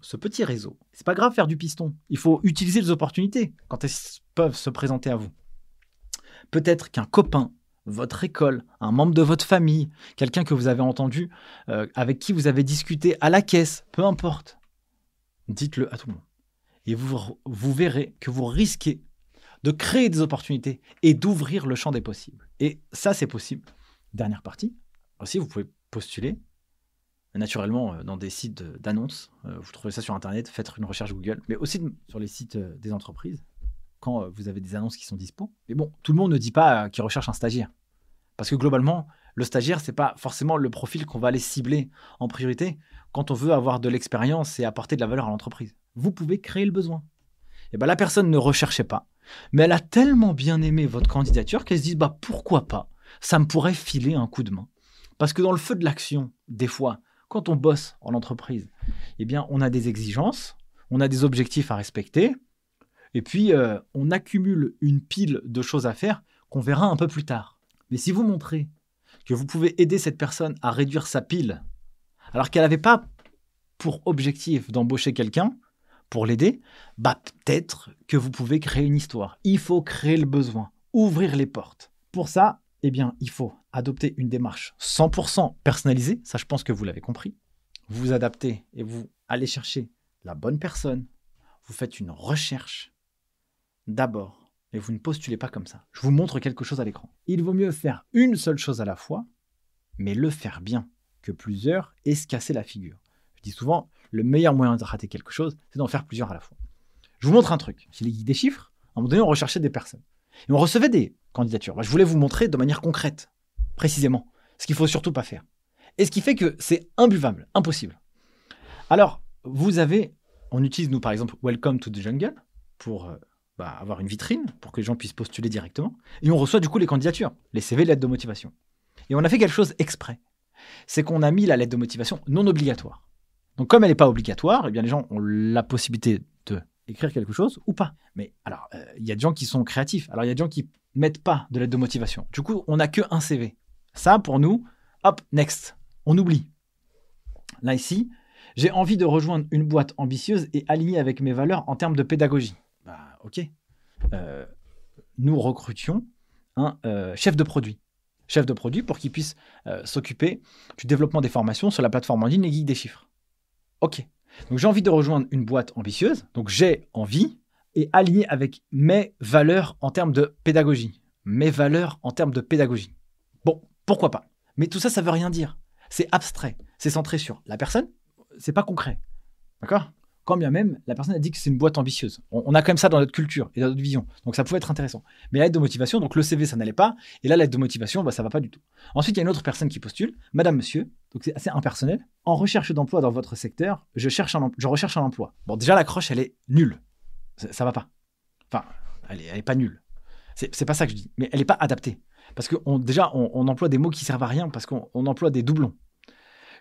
ce petit réseau, c'est pas grave faire du piston. Il faut utiliser les opportunités quand elles peuvent se présenter à vous. Peut-être qu'un copain, votre école, un membre de votre famille, quelqu'un que vous avez entendu, euh, avec qui vous avez discuté à la caisse, peu importe. Dites-le à tout le monde. Et vous, vous verrez que vous risquez de créer des opportunités et d'ouvrir le champ des possibles. Et ça, c'est possible. Dernière partie. Aussi, vous pouvez postuler naturellement euh, dans des sites d'annonces. Euh, vous trouvez ça sur Internet, faites une recherche Google, mais aussi sur les sites euh, des entreprises, quand vous avez des annonces qui sont dispo. Mais bon, tout le monde ne dit pas qu'il recherche un stagiaire. Parce que globalement, le stagiaire, c'est pas forcément le profil qu'on va aller cibler en priorité quand on veut avoir de l'expérience et apporter de la valeur à l'entreprise. Vous pouvez créer le besoin. Et ben la personne ne recherchait pas, mais elle a tellement bien aimé votre candidature qu'elle se dit bah pourquoi pas? Ça me pourrait filer un coup de main. Parce que dans le feu de l'action, des fois, quand on bosse en entreprise, eh bien, on a des exigences, on a des objectifs à respecter, et puis euh, on accumule une pile de choses à faire qu'on verra un peu plus tard. Mais si vous montrez que vous pouvez aider cette personne à réduire sa pile, alors qu'elle n'avait pas pour objectif d'embaucher quelqu'un pour l'aider, bah peut-être que vous pouvez créer une histoire. Il faut créer le besoin, ouvrir les portes. Pour ça, eh bien, il faut adopter une démarche 100% personnalisée. Ça, je pense que vous l'avez compris. Vous vous adaptez et vous allez chercher la bonne personne. Vous faites une recherche d'abord et vous ne postulez pas comme ça. Je vous montre quelque chose à l'écran. Il vaut mieux faire une seule chose à la fois, mais le faire bien, que plusieurs et se casser la figure. Je dis souvent, le meilleur moyen de rater quelque chose, c'est d'en faire plusieurs à la fois. Je vous montre un truc. Chez les guides des chiffres, à un moment donné, on recherchait des personnes. Et on recevait des candidatures. je voulais vous montrer de manière concrète, précisément, ce qu'il faut surtout pas faire. Et ce qui fait que c'est imbuvable, impossible. Alors, vous avez, on utilise nous par exemple Welcome to the Jungle pour euh, bah, avoir une vitrine, pour que les gens puissent postuler directement. Et on reçoit du coup les candidatures, les CV, lettres de motivation. Et on a fait quelque chose exprès. C'est qu'on a mis la lettre de motivation non obligatoire. Donc comme elle n'est pas obligatoire, eh bien les gens ont la possibilité de écrire quelque chose ou pas. Mais alors, euh, il y a des gens qui sont créatifs. Alors, il y a des gens qui mettent pas de lettre de motivation. Du coup, on n'a que un CV. Ça, pour nous, hop, next. On oublie. Là, ici, j'ai envie de rejoindre une boîte ambitieuse et alignée avec mes valeurs en termes de pédagogie. Bah, ok. Euh, nous recrutions un euh, chef de produit. Chef de produit pour qu'il puisse s'occuper du développement des formations sur la plateforme en ligne et guide des chiffres. Ok. Donc j'ai envie de rejoindre une boîte ambitieuse, donc j'ai envie, et aligné avec mes valeurs en termes de pédagogie. Mes valeurs en termes de pédagogie. Pourquoi pas? Mais tout ça, ça veut rien dire. C'est abstrait. C'est centré sur la personne, c'est pas concret. D'accord? Quand bien même la personne a dit que c'est une boîte ambitieuse. On, a quand même ça dans notre culture et dans notre vision. Donc ça pouvait être intéressant. Mais l'aide de motivation, donc le CV, ça n'allait pas. Et là, l'aide de motivation, bah, ça va pas du tout. Ensuite, il y a une autre personne qui postule, Madame, Monsieur. Donc c'est assez impersonnel. En recherche d'emploi dans votre secteur, je, cherche un, je recherche un emploi. Bon, déjà, l'accroche, elle est nulle. Ça, ça va pas. Enfin, elle est, pas nulle. C'est pas ça que je dis. Mais elle n'est pas adaptée. Parce que déjà, on, emploie des mots qui servent à rien parce qu'on emploie des doublons.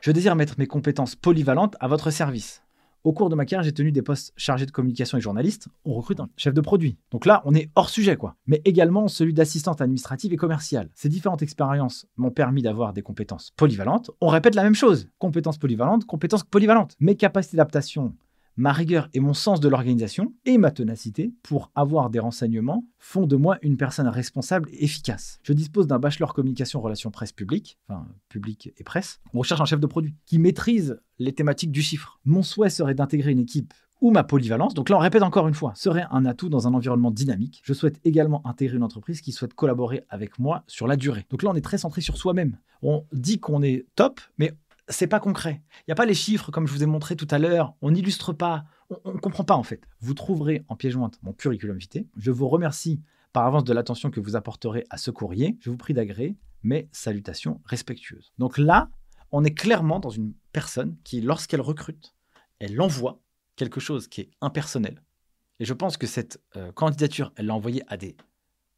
Je désire mettre mes compétences polyvalentes à votre service Au cours de ma carrière, j'ai tenu des postes chargés de communication et journaliste. On recrute un chef de produit. Donc là, on est hors sujet, quoi. Mais également celui d'assistante administrative et commerciale. Ces différentes expériences m'ont permis d'avoir des compétences polyvalentes. On répète la même chose. Compétences polyvalentes, compétences polyvalentes. Mes capacités d'adaptation ma rigueur et mon sens de l'organisation et ma ténacité pour avoir des renseignements font de moi une personne responsable et efficace. Je dispose d'un bachelor communication relations presse publique, enfin public et presse. On recherche un chef de produit qui maîtrise les thématiques du chiffre. Mon souhait serait d'intégrer une équipe où ma polyvalence, donc là on répète encore une fois, serait un atout dans un environnement dynamique. Je souhaite également intégrer une entreprise qui souhaite collaborer avec moi sur la durée. Donc là on est très centré sur soi-même. On dit qu'on est top, mais c'est pas concret. Il n'y a pas les chiffres comme je vous ai montré tout à l'heure. On n'illustre pas. On ne comprend pas en fait. Vous trouverez en pièce jointe mon curriculum vitae. Je vous remercie par avance de l'attention que vous apporterez à ce courrier. Je vous prie d'agréer mes salutations respectueuses. Donc là, on est clairement dans une personne qui, lorsqu'elle recrute, elle envoie quelque chose qui est impersonnel. Et je pense que cette euh, candidature, elle l'a envoyée à des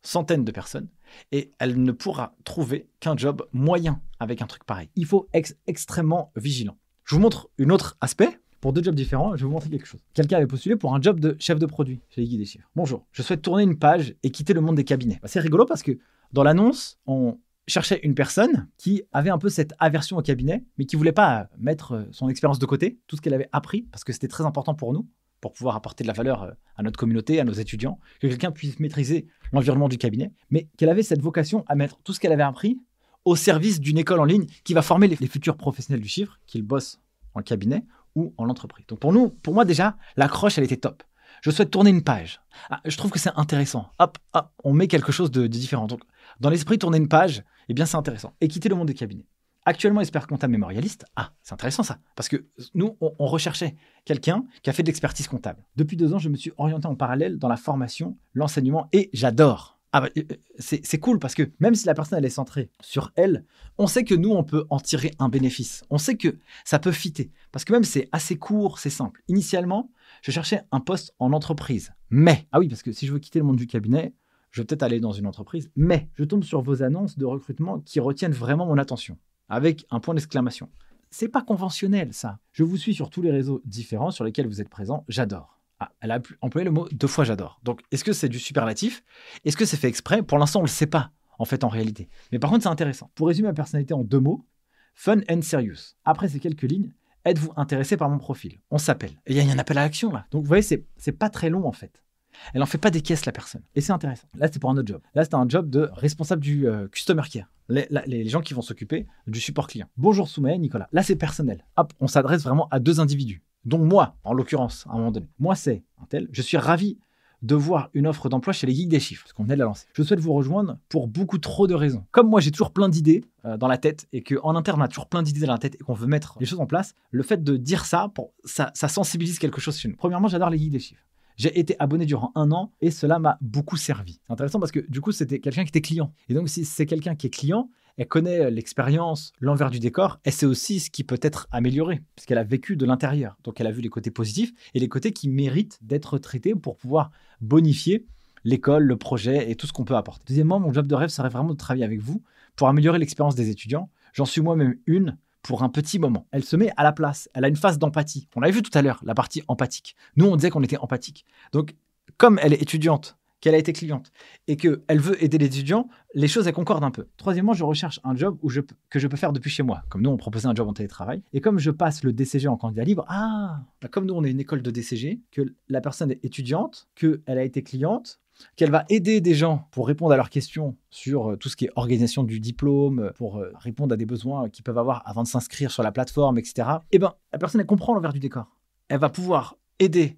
centaines de personnes et elle ne pourra trouver qu'un job moyen avec un truc pareil. Il faut être extrêmement vigilant. Je vous montre un autre aspect. Pour deux jobs différents, je vais vous montrer quelque chose. Quelqu'un avait postulé pour un job de chef de produit chez les guides des chiffres. Bonjour, je souhaite tourner une page et quitter le monde des cabinets. Bah, c'est rigolo parce que dans l'annonce, on cherchait une personne qui avait un peu cette aversion au cabinet, mais qui voulait pas mettre son expérience de côté, tout ce qu'elle avait appris, parce que c'était très important pour nous pour pouvoir apporter de la valeur euh, à notre communauté, à nos étudiants, que quelqu'un puisse maîtriser l'environnement du cabinet, mais qu'elle avait cette vocation à mettre tout ce qu'elle avait appris au service d'une école en ligne qui va former les, futurs professionnels du chiffre, qu'ils bossent en cabinet ou en entreprise. Donc pour nous, pour moi déjà, l'accroche, elle était top. Je souhaite tourner une page. Ah, je trouve que c'est intéressant. Hop, hop, on met quelque chose de, différent. Donc, dans l'esprit, tourner une page, eh bien, c'est intéressant. Et quitter le monde des cabinets actuellement expert comptable mémorialiste. Ah, c'est intéressant ça, parce que nous, on, recherchait quelqu'un qui a fait de l'expertise comptable. Depuis deux ans, je me suis orienté en parallèle dans la formation, l'enseignement, et j'adore. Ah bah, euh, euh, c'est cool parce que même si la personne elle est centrée sur elle, on sait que nous on peut en tirer un bénéfice. On sait que ça peut fitter parce que même c'est assez court, c'est simple. Initialement, je cherchais un poste en entreprise. Mais ah oui parce que si je veux quitter le monde du cabinet, je vais peut-être aller dans une entreprise. Mais je tombe sur vos annonces de recrutement qui retiennent vraiment mon attention avec un point d'exclamation. C'est pas conventionnel ça. Je vous suis sur tous les réseaux différents sur lesquels vous êtes présent. J'adore. Ah, elle a employé le mot deux fois j'adore. Donc est-ce que c'est du superlatif? Est-ce que c'est fait exprès? Pour l'instant, on le sait pas en fait en réalité. Mais par contre, c'est intéressant. Pour résumer ma personnalité en deux mots, fun and serious. Après ces quelques lignes, êtes-vous intéressé par mon profil? On s'appelle. Et il y a un appel à l'action là. Donc vous voyez, c'est pas très long en fait. Elle en fait pas des caisses la personne. Et c'est intéressant. Là, c'était pour un autre job. Là, c'était un job de responsable du euh, customer care les, gens qui vont s'occuper du support client. Bonjour Soumet, Nicolas. Là, c'est personnel. Hop, on s'adresse vraiment à deux individus. Donc moi, en l'occurrence, à un moment donné. Moi, c'est un tel. Je suis ravi de voir une offre d'emploi chez les geeks des chiffres, parce qu'on venait de la lancer. Je souhaite vous rejoindre pour beaucoup trop de raisons. Comme moi, j'ai toujours plein d'idées euh, dans la tête et qu'en interne, on a toujours plein d'idées dans la tête et qu'on veut mettre les choses en place, le fait de dire ça, pour, ça, ça sensibilise quelque chose chez nous. Premièrement, j'adore les geeks des chiffres. J'ai été abonné durant un an et cela m'a beaucoup servi. C'est intéressant parce que du coup, c'était quelqu'un qui était client. Et donc, si c'est quelqu'un qui est client, elle connaît l'expérience, l'envers du décor, et c'est aussi ce qui peut être amélioré, puisqu'elle a vécu de l'intérieur. Donc elle a vu les côtés positifs et les côtés qui méritent d'être traités pour pouvoir bonifier l'école, le projet et tout ce qu'on peut apporter. Deuxièmement, mon job de rêve serait vraiment de travailler avec vous pour améliorer l'expérience des étudiants. J'en suis moi-même une pour un petit moment. Elle se met à la place. Elle a une phase d'empathie. On l'avait vu tout à l'heure, la partie empathique. Nous, on disait qu'on était empathique. Donc, comme elle est étudiante, qu'elle a été cliente et qu'elle veut aider les étudiants, les choses, elles concordent un peu. Troisièmement, je recherche un job où je, que je peux faire depuis chez moi. Comme nous, on proposait un job en télétravail. Et comme je passe le DCG en candidat libre, ah, bah, comme nous, on est une école de DCG, que la personne est étudiante, qu'elle a été cliente, qu'elle va aider des gens pour répondre à leurs questions sur euh, tout ce qui est organisation du diplôme, pour euh, répondre à des besoins qu'ils peuvent avoir avant de s'inscrire sur la plateforme, etc. Eh bien, la personne, elle comprend l'envers du décor. Elle va pouvoir aider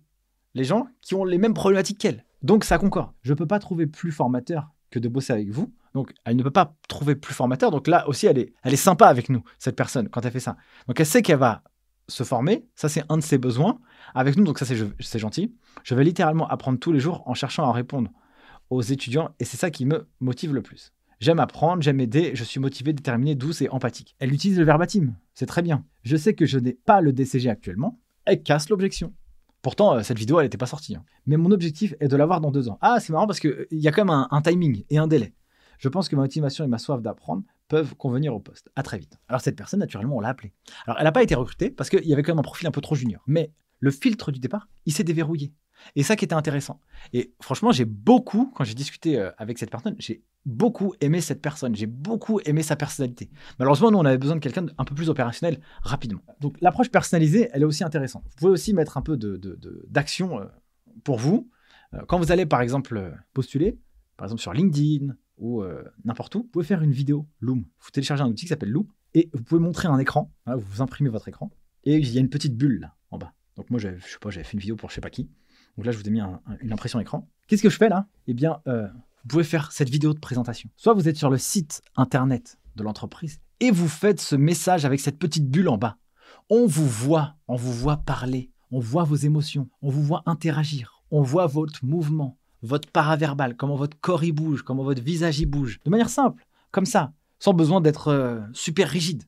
les gens qui ont les mêmes problématiques qu'elle. Donc ça concorde. Je ne peux pas trouver plus formateur que de bosser avec vous. Donc elle ne peut pas trouver plus formateur. Donc là aussi, elle est, elle est sympa avec nous, cette personne, quand elle fait ça. Donc elle sait qu'elle va se former. Ça, c'est un de ses besoins avec nous. Donc ça, c'est gentil. Je vais littéralement apprendre tous les jours en cherchant à répondre aux étudiants. Et c'est ça qui me motive le plus. J'aime apprendre, j'aime aider, je suis motivé, déterminé, douce et empathique. Elle utilise le verbatim, c'est très bien. Je sais que je n'ai pas le DCG actuellement, elle casse l'objection. Pourtant, euh, cette vidéo, elle n'était pas sortie. Hein. Mais mon objectif est de l'avoir dans deux ans. Ah, c'est marrant parce qu'il euh, y a quand même un, timing et un délai. Je pense que ma motivation et ma soif d'apprendre peuvent convenir au poste. À très vite. Alors cette personne, naturellement, on l'a appelée. Alors elle n'a pas été recrutée parce qu'il y avait quand même un profil un peu trop junior. Mais le filtre du départ, il s'est déverrouillé. Et ça qui était intéressant. Et franchement, j'ai beaucoup, quand j'ai discuté euh, avec cette personne, j'ai beaucoup aimé cette personne, j'ai beaucoup aimé sa personnalité. Malheureusement, nous, on avait besoin de quelqu'un d'un peu plus opérationnel rapidement. Donc l'approche personnalisée, elle est aussi intéressante. Vous pouvez aussi mettre un peu d'action de, de, pour vous. Quand vous allez, par exemple, postuler, par exemple sur LinkedIn ou n'importe où, vous pouvez faire une vidéo Loom. Vous téléchargez un outil qui s'appelle Loom et vous pouvez montrer un écran. vous imprimez votre écran et il y a une petite bulle là en bas. Donc moi, je sais pas, j'avais fait une vidéo pour je sais pas qui. Donc là, je vous ai mis une impression écran. Qu'est-ce que je fais là? Eh bien, euh, vous pouvez faire cette vidéo de présentation. Soit vous êtes sur le site internet de l'entreprise et vous faites ce message avec cette petite bulle en bas. On vous voit, on vous voit parler, on voit vos émotions, on vous voit interagir, on voit votre mouvement, votre paraverbal, comment votre corps y bouge, comment votre visage y bouge, de manière simple, comme ça, sans besoin d'être euh, super rigide.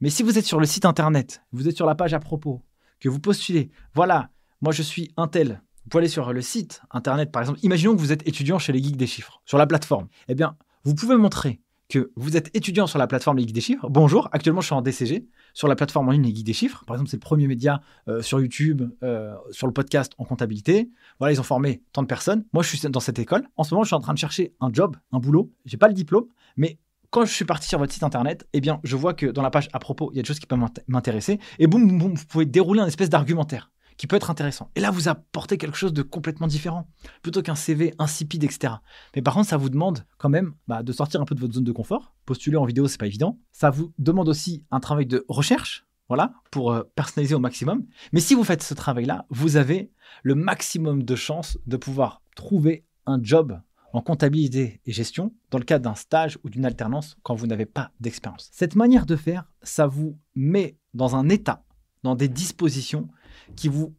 Mais si vous êtes sur le site internet, vous êtes sur la page à propos, que vous postulez, voilà, moi je suis un tel, vous pouvez aller sur le site internet, par exemple. Imaginons que vous êtes étudiant chez les Geeks des Chiffres, sur la plateforme. Eh bien, vous pouvez montrer que vous êtes étudiant sur la plateforme Les des Chiffres. Bonjour, actuellement je suis en DCG sur la plateforme en ligne Les des Chiffres. Par exemple, c'est le premier média euh, sur YouTube, euh, sur le podcast en comptabilité. Voilà, ils ont formé tant de personnes. Moi, je suis dans cette école. En ce moment, je suis en train de chercher un job, un boulot. J'ai pas le diplôme, mais quand je suis parti sur votre site internet, eh bien, je vois que dans la page à propos, il y a des choses qui peuvent m'intéresser. Et boum, boum, vous pouvez dérouler un espèce d'argumentaire qui peut être intéressant. Et là, vous apportez quelque chose de complètement différent, plutôt qu'un CV insipide, etc. Mais par contre, ça vous demande quand même bah, de sortir un peu de votre zone de confort. Postuler en vidéo, c'est pas évident. Ça vous demande aussi un travail de recherche, voilà, pour euh, personnaliser au maximum. Mais si vous faites ce travail-là, vous avez le maximum de chances de pouvoir trouver un job en comptabilité et gestion dans le cadre d'un stage ou d'une alternance quand vous n'avez pas d'expérience. Cette manière de faire, ça vous met dans un état, dans des dispositions qui vous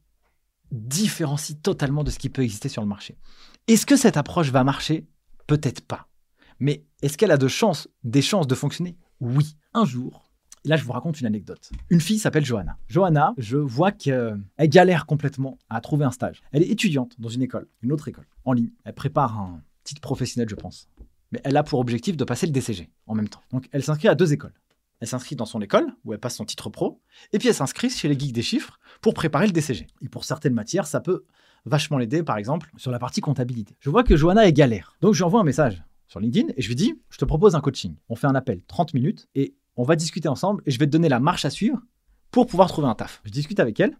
différencie totalement de ce qui peut exister sur le marché. Est-ce que cette approche va marcher? Peut-être pas. Mais est-ce qu'elle a des chances de fonctionner? Oui. Un jour, là je vous raconte une anecdote. Une fille s'appelle Johanna. Johanna, je vois qu'elle galère complètement à trouver un stage. Elle est étudiante dans une école, une autre école, en ligne. Elle prépare un titre professionnel, je pense. Mais elle a pour objectif de passer le DCG en même temps. Donc elle s'inscrit à deux écoles elle s'inscrit dans son école, où elle passe son titre pro, et puis elle s'inscrit chez les geeks des chiffres pour préparer le DCG. Et pour certaines matières, ça peut vachement l'aider, par exemple, sur la partie comptabilité. Je vois que Johanna est galère. Donc je lui envoie un message sur LinkedIn et je lui dis, je te propose un coaching. On fait un appel 30 minutes et on va discuter ensemble et je vais te donner la marche à suivre pour pouvoir trouver un taf. Je discute avec elle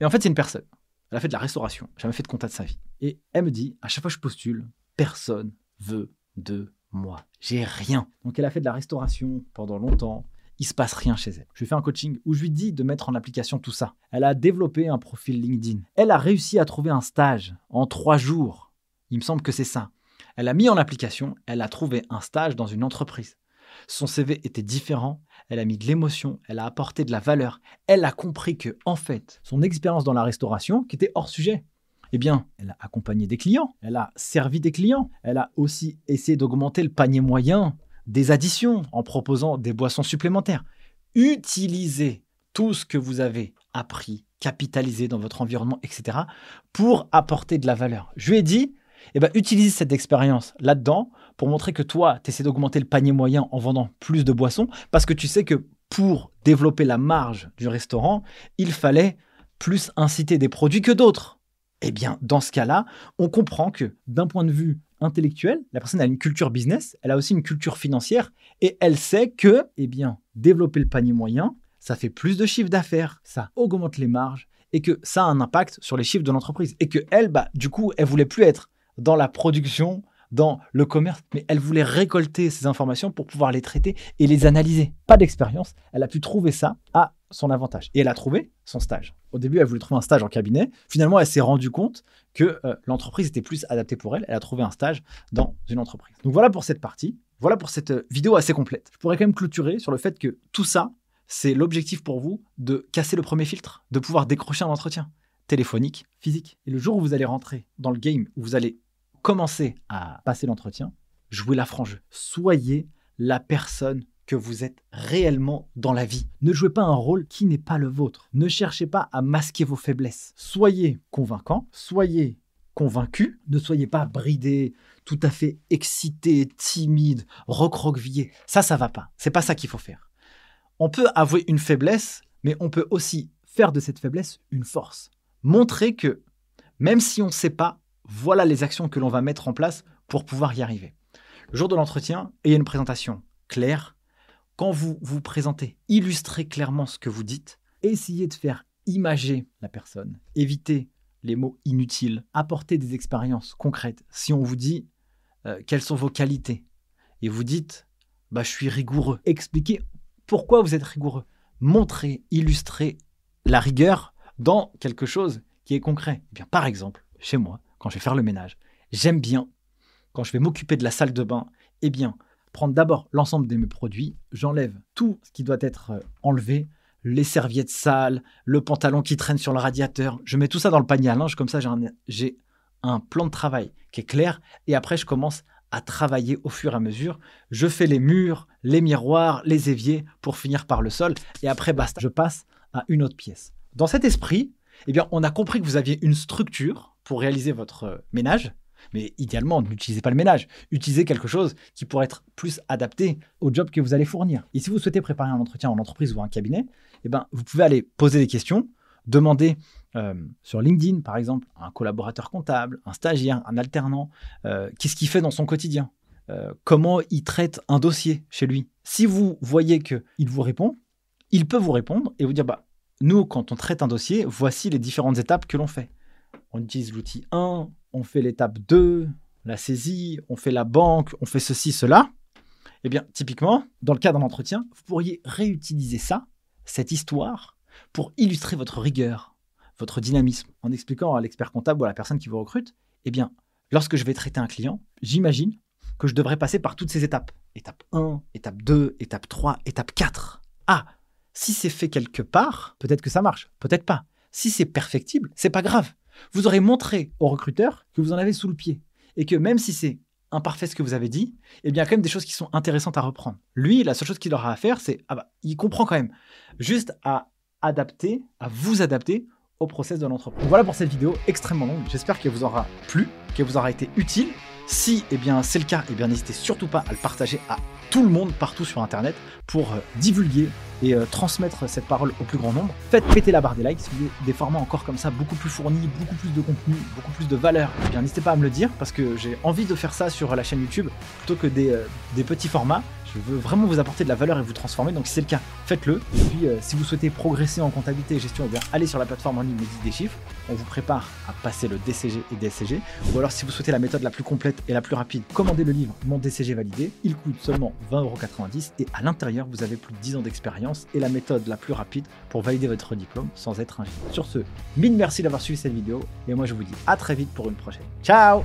et en fait c'est une personne. Elle a fait de la restauration, jamais fait de compta de sa vie. Et elle me dit, à chaque fois que je postule, personne veut de moi. J'ai rien. Donc elle a fait de la restauration pendant longtemps il se passe rien chez elle. Je lui fais un coaching où je lui dis de mettre en application tout ça. Elle a développé un profil LinkedIn. Elle a réussi à trouver un stage en trois jours. Il me semble que c'est ça. Elle a mis en application, elle a trouvé un stage dans une entreprise. Son CV était différent, elle a mis de l'émotion, elle a apporté de la valeur. Elle a compris que, en fait, son expérience dans la restauration, qui était hors sujet, eh bien, elle a accompagné des clients, elle a servi des clients, elle a aussi essayé d'augmenter le panier moyen des additions en proposant des boissons supplémentaires. Utilisez tout ce que vous avez appris, capitalisé dans votre environnement, etc., pour apporter de la valeur. Je lui ai dit, eh ben, utilise cette expérience là-dedans pour montrer que toi, tu essaies d'augmenter le panier moyen en vendant plus de boissons, parce que tu sais que pour développer la marge du restaurant, il fallait plus inciter des produits que d'autres. Eh bien, dans ce cas-là, on comprend que d'un point de vue intellectuelle, la personne a une culture business, elle a aussi une culture financière et elle sait que, eh bien, développer le panier moyen, ça fait plus de chiffre d'affaires, ça augmente les marges et que ça a un impact sur les chiffres de l'entreprise. Et que elle, bah, du coup, elle voulait plus être dans la production, dans le commerce, mais elle voulait récolter ces informations pour pouvoir les traiter et les analyser. Pas d'expérience, elle a pu trouver ça à son avantage. Et elle a trouvé son stage. Au début, elle voulait trouver un stage en cabinet. Finalement, elle s'est rendue compte que euh, l'entreprise était plus adaptée pour elle. Elle a trouvé un stage dans une entreprise. Donc voilà pour cette partie. Voilà pour cette euh, vidéo assez complète. Je pourrais quand même clôturer sur le fait que tout ça, c'est l'objectif pour vous de casser le premier filtre, de pouvoir décrocher un entretien téléphonique, physique. Et le jour où vous allez rentrer dans le game, où vous allez commencer à passer l'entretien, jouez la frange. Soyez la personne que vous êtes réellement dans la vie. Ne jouez pas un rôle qui n'est pas le vôtre. Ne cherchez pas à masquer vos faiblesses. Soyez convaincant, soyez convaincu, ne soyez pas bridé, tout à fait excité, timide, recroquevillé. Ça, ça va pas. C'est pas ça qu'il faut faire. On peut avouer une faiblesse, mais on peut aussi faire de cette faiblesse une force. Montrez que même si on ne sait pas, voilà les actions que l'on va mettre en place pour pouvoir y arriver. Le jour de l'entretien, ayez une présentation claire. Quand vous vous présentez, illustrez clairement ce que vous dites. Essayez de faire imager la personne. Évitez les mots inutiles. Apportez des expériences concrètes. Si on vous dit euh, quelles sont vos qualités et vous dites bah, je suis rigoureux, expliquez pourquoi vous êtes rigoureux. Montrez, illustrez la rigueur dans quelque chose qui est concret. Eh bien, par exemple, chez moi, quand je vais faire le ménage, j'aime bien, quand je vais m'occuper de la salle de bain, eh bien, prendre d'abord l'ensemble de mes produits, j'enlève tout ce qui doit être euh, enlevé, les serviettes sales, le pantalon qui traîne sur le radiateur, je mets tout ça dans le panier à linge, comme ça j'ai un, plan de travail qui est clair, et après je commence à travailler au fur et à mesure. Je fais les murs, les miroirs, les éviers pour finir par le sol, et après basta, je passe à une autre pièce. Dans cet esprit, eh bien, on a compris que vous aviez une structure pour réaliser votre euh, ménage. Mais idéalement, n'utilisez pas le ménage. Utilisez quelque chose qui pourrait être plus adapté au job que vous allez fournir. Et si vous souhaitez préparer un entretien en entreprise ou un cabinet, eh ben, vous pouvez aller poser des questions, demander euh, sur LinkedIn, par exemple, à un collaborateur comptable, un stagiaire, un alternant, euh, qu'est-ce qu'il fait dans son quotidien Comment il traite un dossier chez lui Si vous voyez qu'il vous répond, il peut vous répondre et vous dire bah, nous, quand on traite un dossier, voici les différentes étapes que l'on fait. On utilise l'outil 1, on fait l'étape 2, la saisie, on fait la banque, on fait ceci, cela. Eh bien, typiquement, dans le cas d'un entretien, vous pourriez réutiliser ça, cette histoire, pour illustrer votre rigueur, votre dynamisme, en expliquant à l'expert comptable ou à la personne qui vous recrute, eh bien, lorsque je vais traiter un client, j'imagine que je devrais passer par toutes ces étapes. Étape 1, étape 2, étape 3, étape 4. Ah, si c'est fait quelque part, peut-être que ça marche, peut-être pas. Si c'est perfectible, c'est pas grave. Vous aurez montré au recruteur que vous en avez sous le pied et que même si c'est imparfait ce que vous avez dit, eh bien, il y a quand même des choses qui sont intéressantes à reprendre. Lui, la seule chose qu'il aura à faire, c'est, ah bah, il comprend quand même, juste à adapter, à vous adapter au process de l'entreprise. Voilà pour cette vidéo extrêmement longue. J'espère qu'elle vous aura plu, qu'elle vous aura été utile. Si eh bien c'est le cas, eh n'hésitez surtout pas à le partager à tout le monde partout sur internet pour euh, divulguer et euh, transmettre cette parole au plus grand nombre. Faites péter la barre des likes si vous voulez des formats encore comme ça, beaucoup plus fournis, beaucoup plus de contenu, beaucoup plus de valeur. Eh bien n'hésitez pas à me le dire parce que j'ai envie de faire ça sur la chaîne YouTube plutôt que des, euh, des petits formats. Je veux vraiment vous apporter de la valeur et vous transformer. Donc si c'est le cas, faites-le. Et puis euh, si vous souhaitez progresser en comptabilité et gestion, eh allez sur la plateforme en ligne Midi des chiffres. On vous prépare à passer le DCG et DSCG. Ou alors si vous souhaitez la méthode la plus complète et la plus rapide, commandez le livre Mon DCG validé. Il coûte seulement 20,90€ et à l'intérieur vous avez plus de 10 ans d'expérience et la méthode la plus rapide pour valider votre diplôme sans être ingénieur. Sur ce, mille merci d'avoir suivi cette vidéo et moi je vous dis à très vite pour une prochaine. Ciao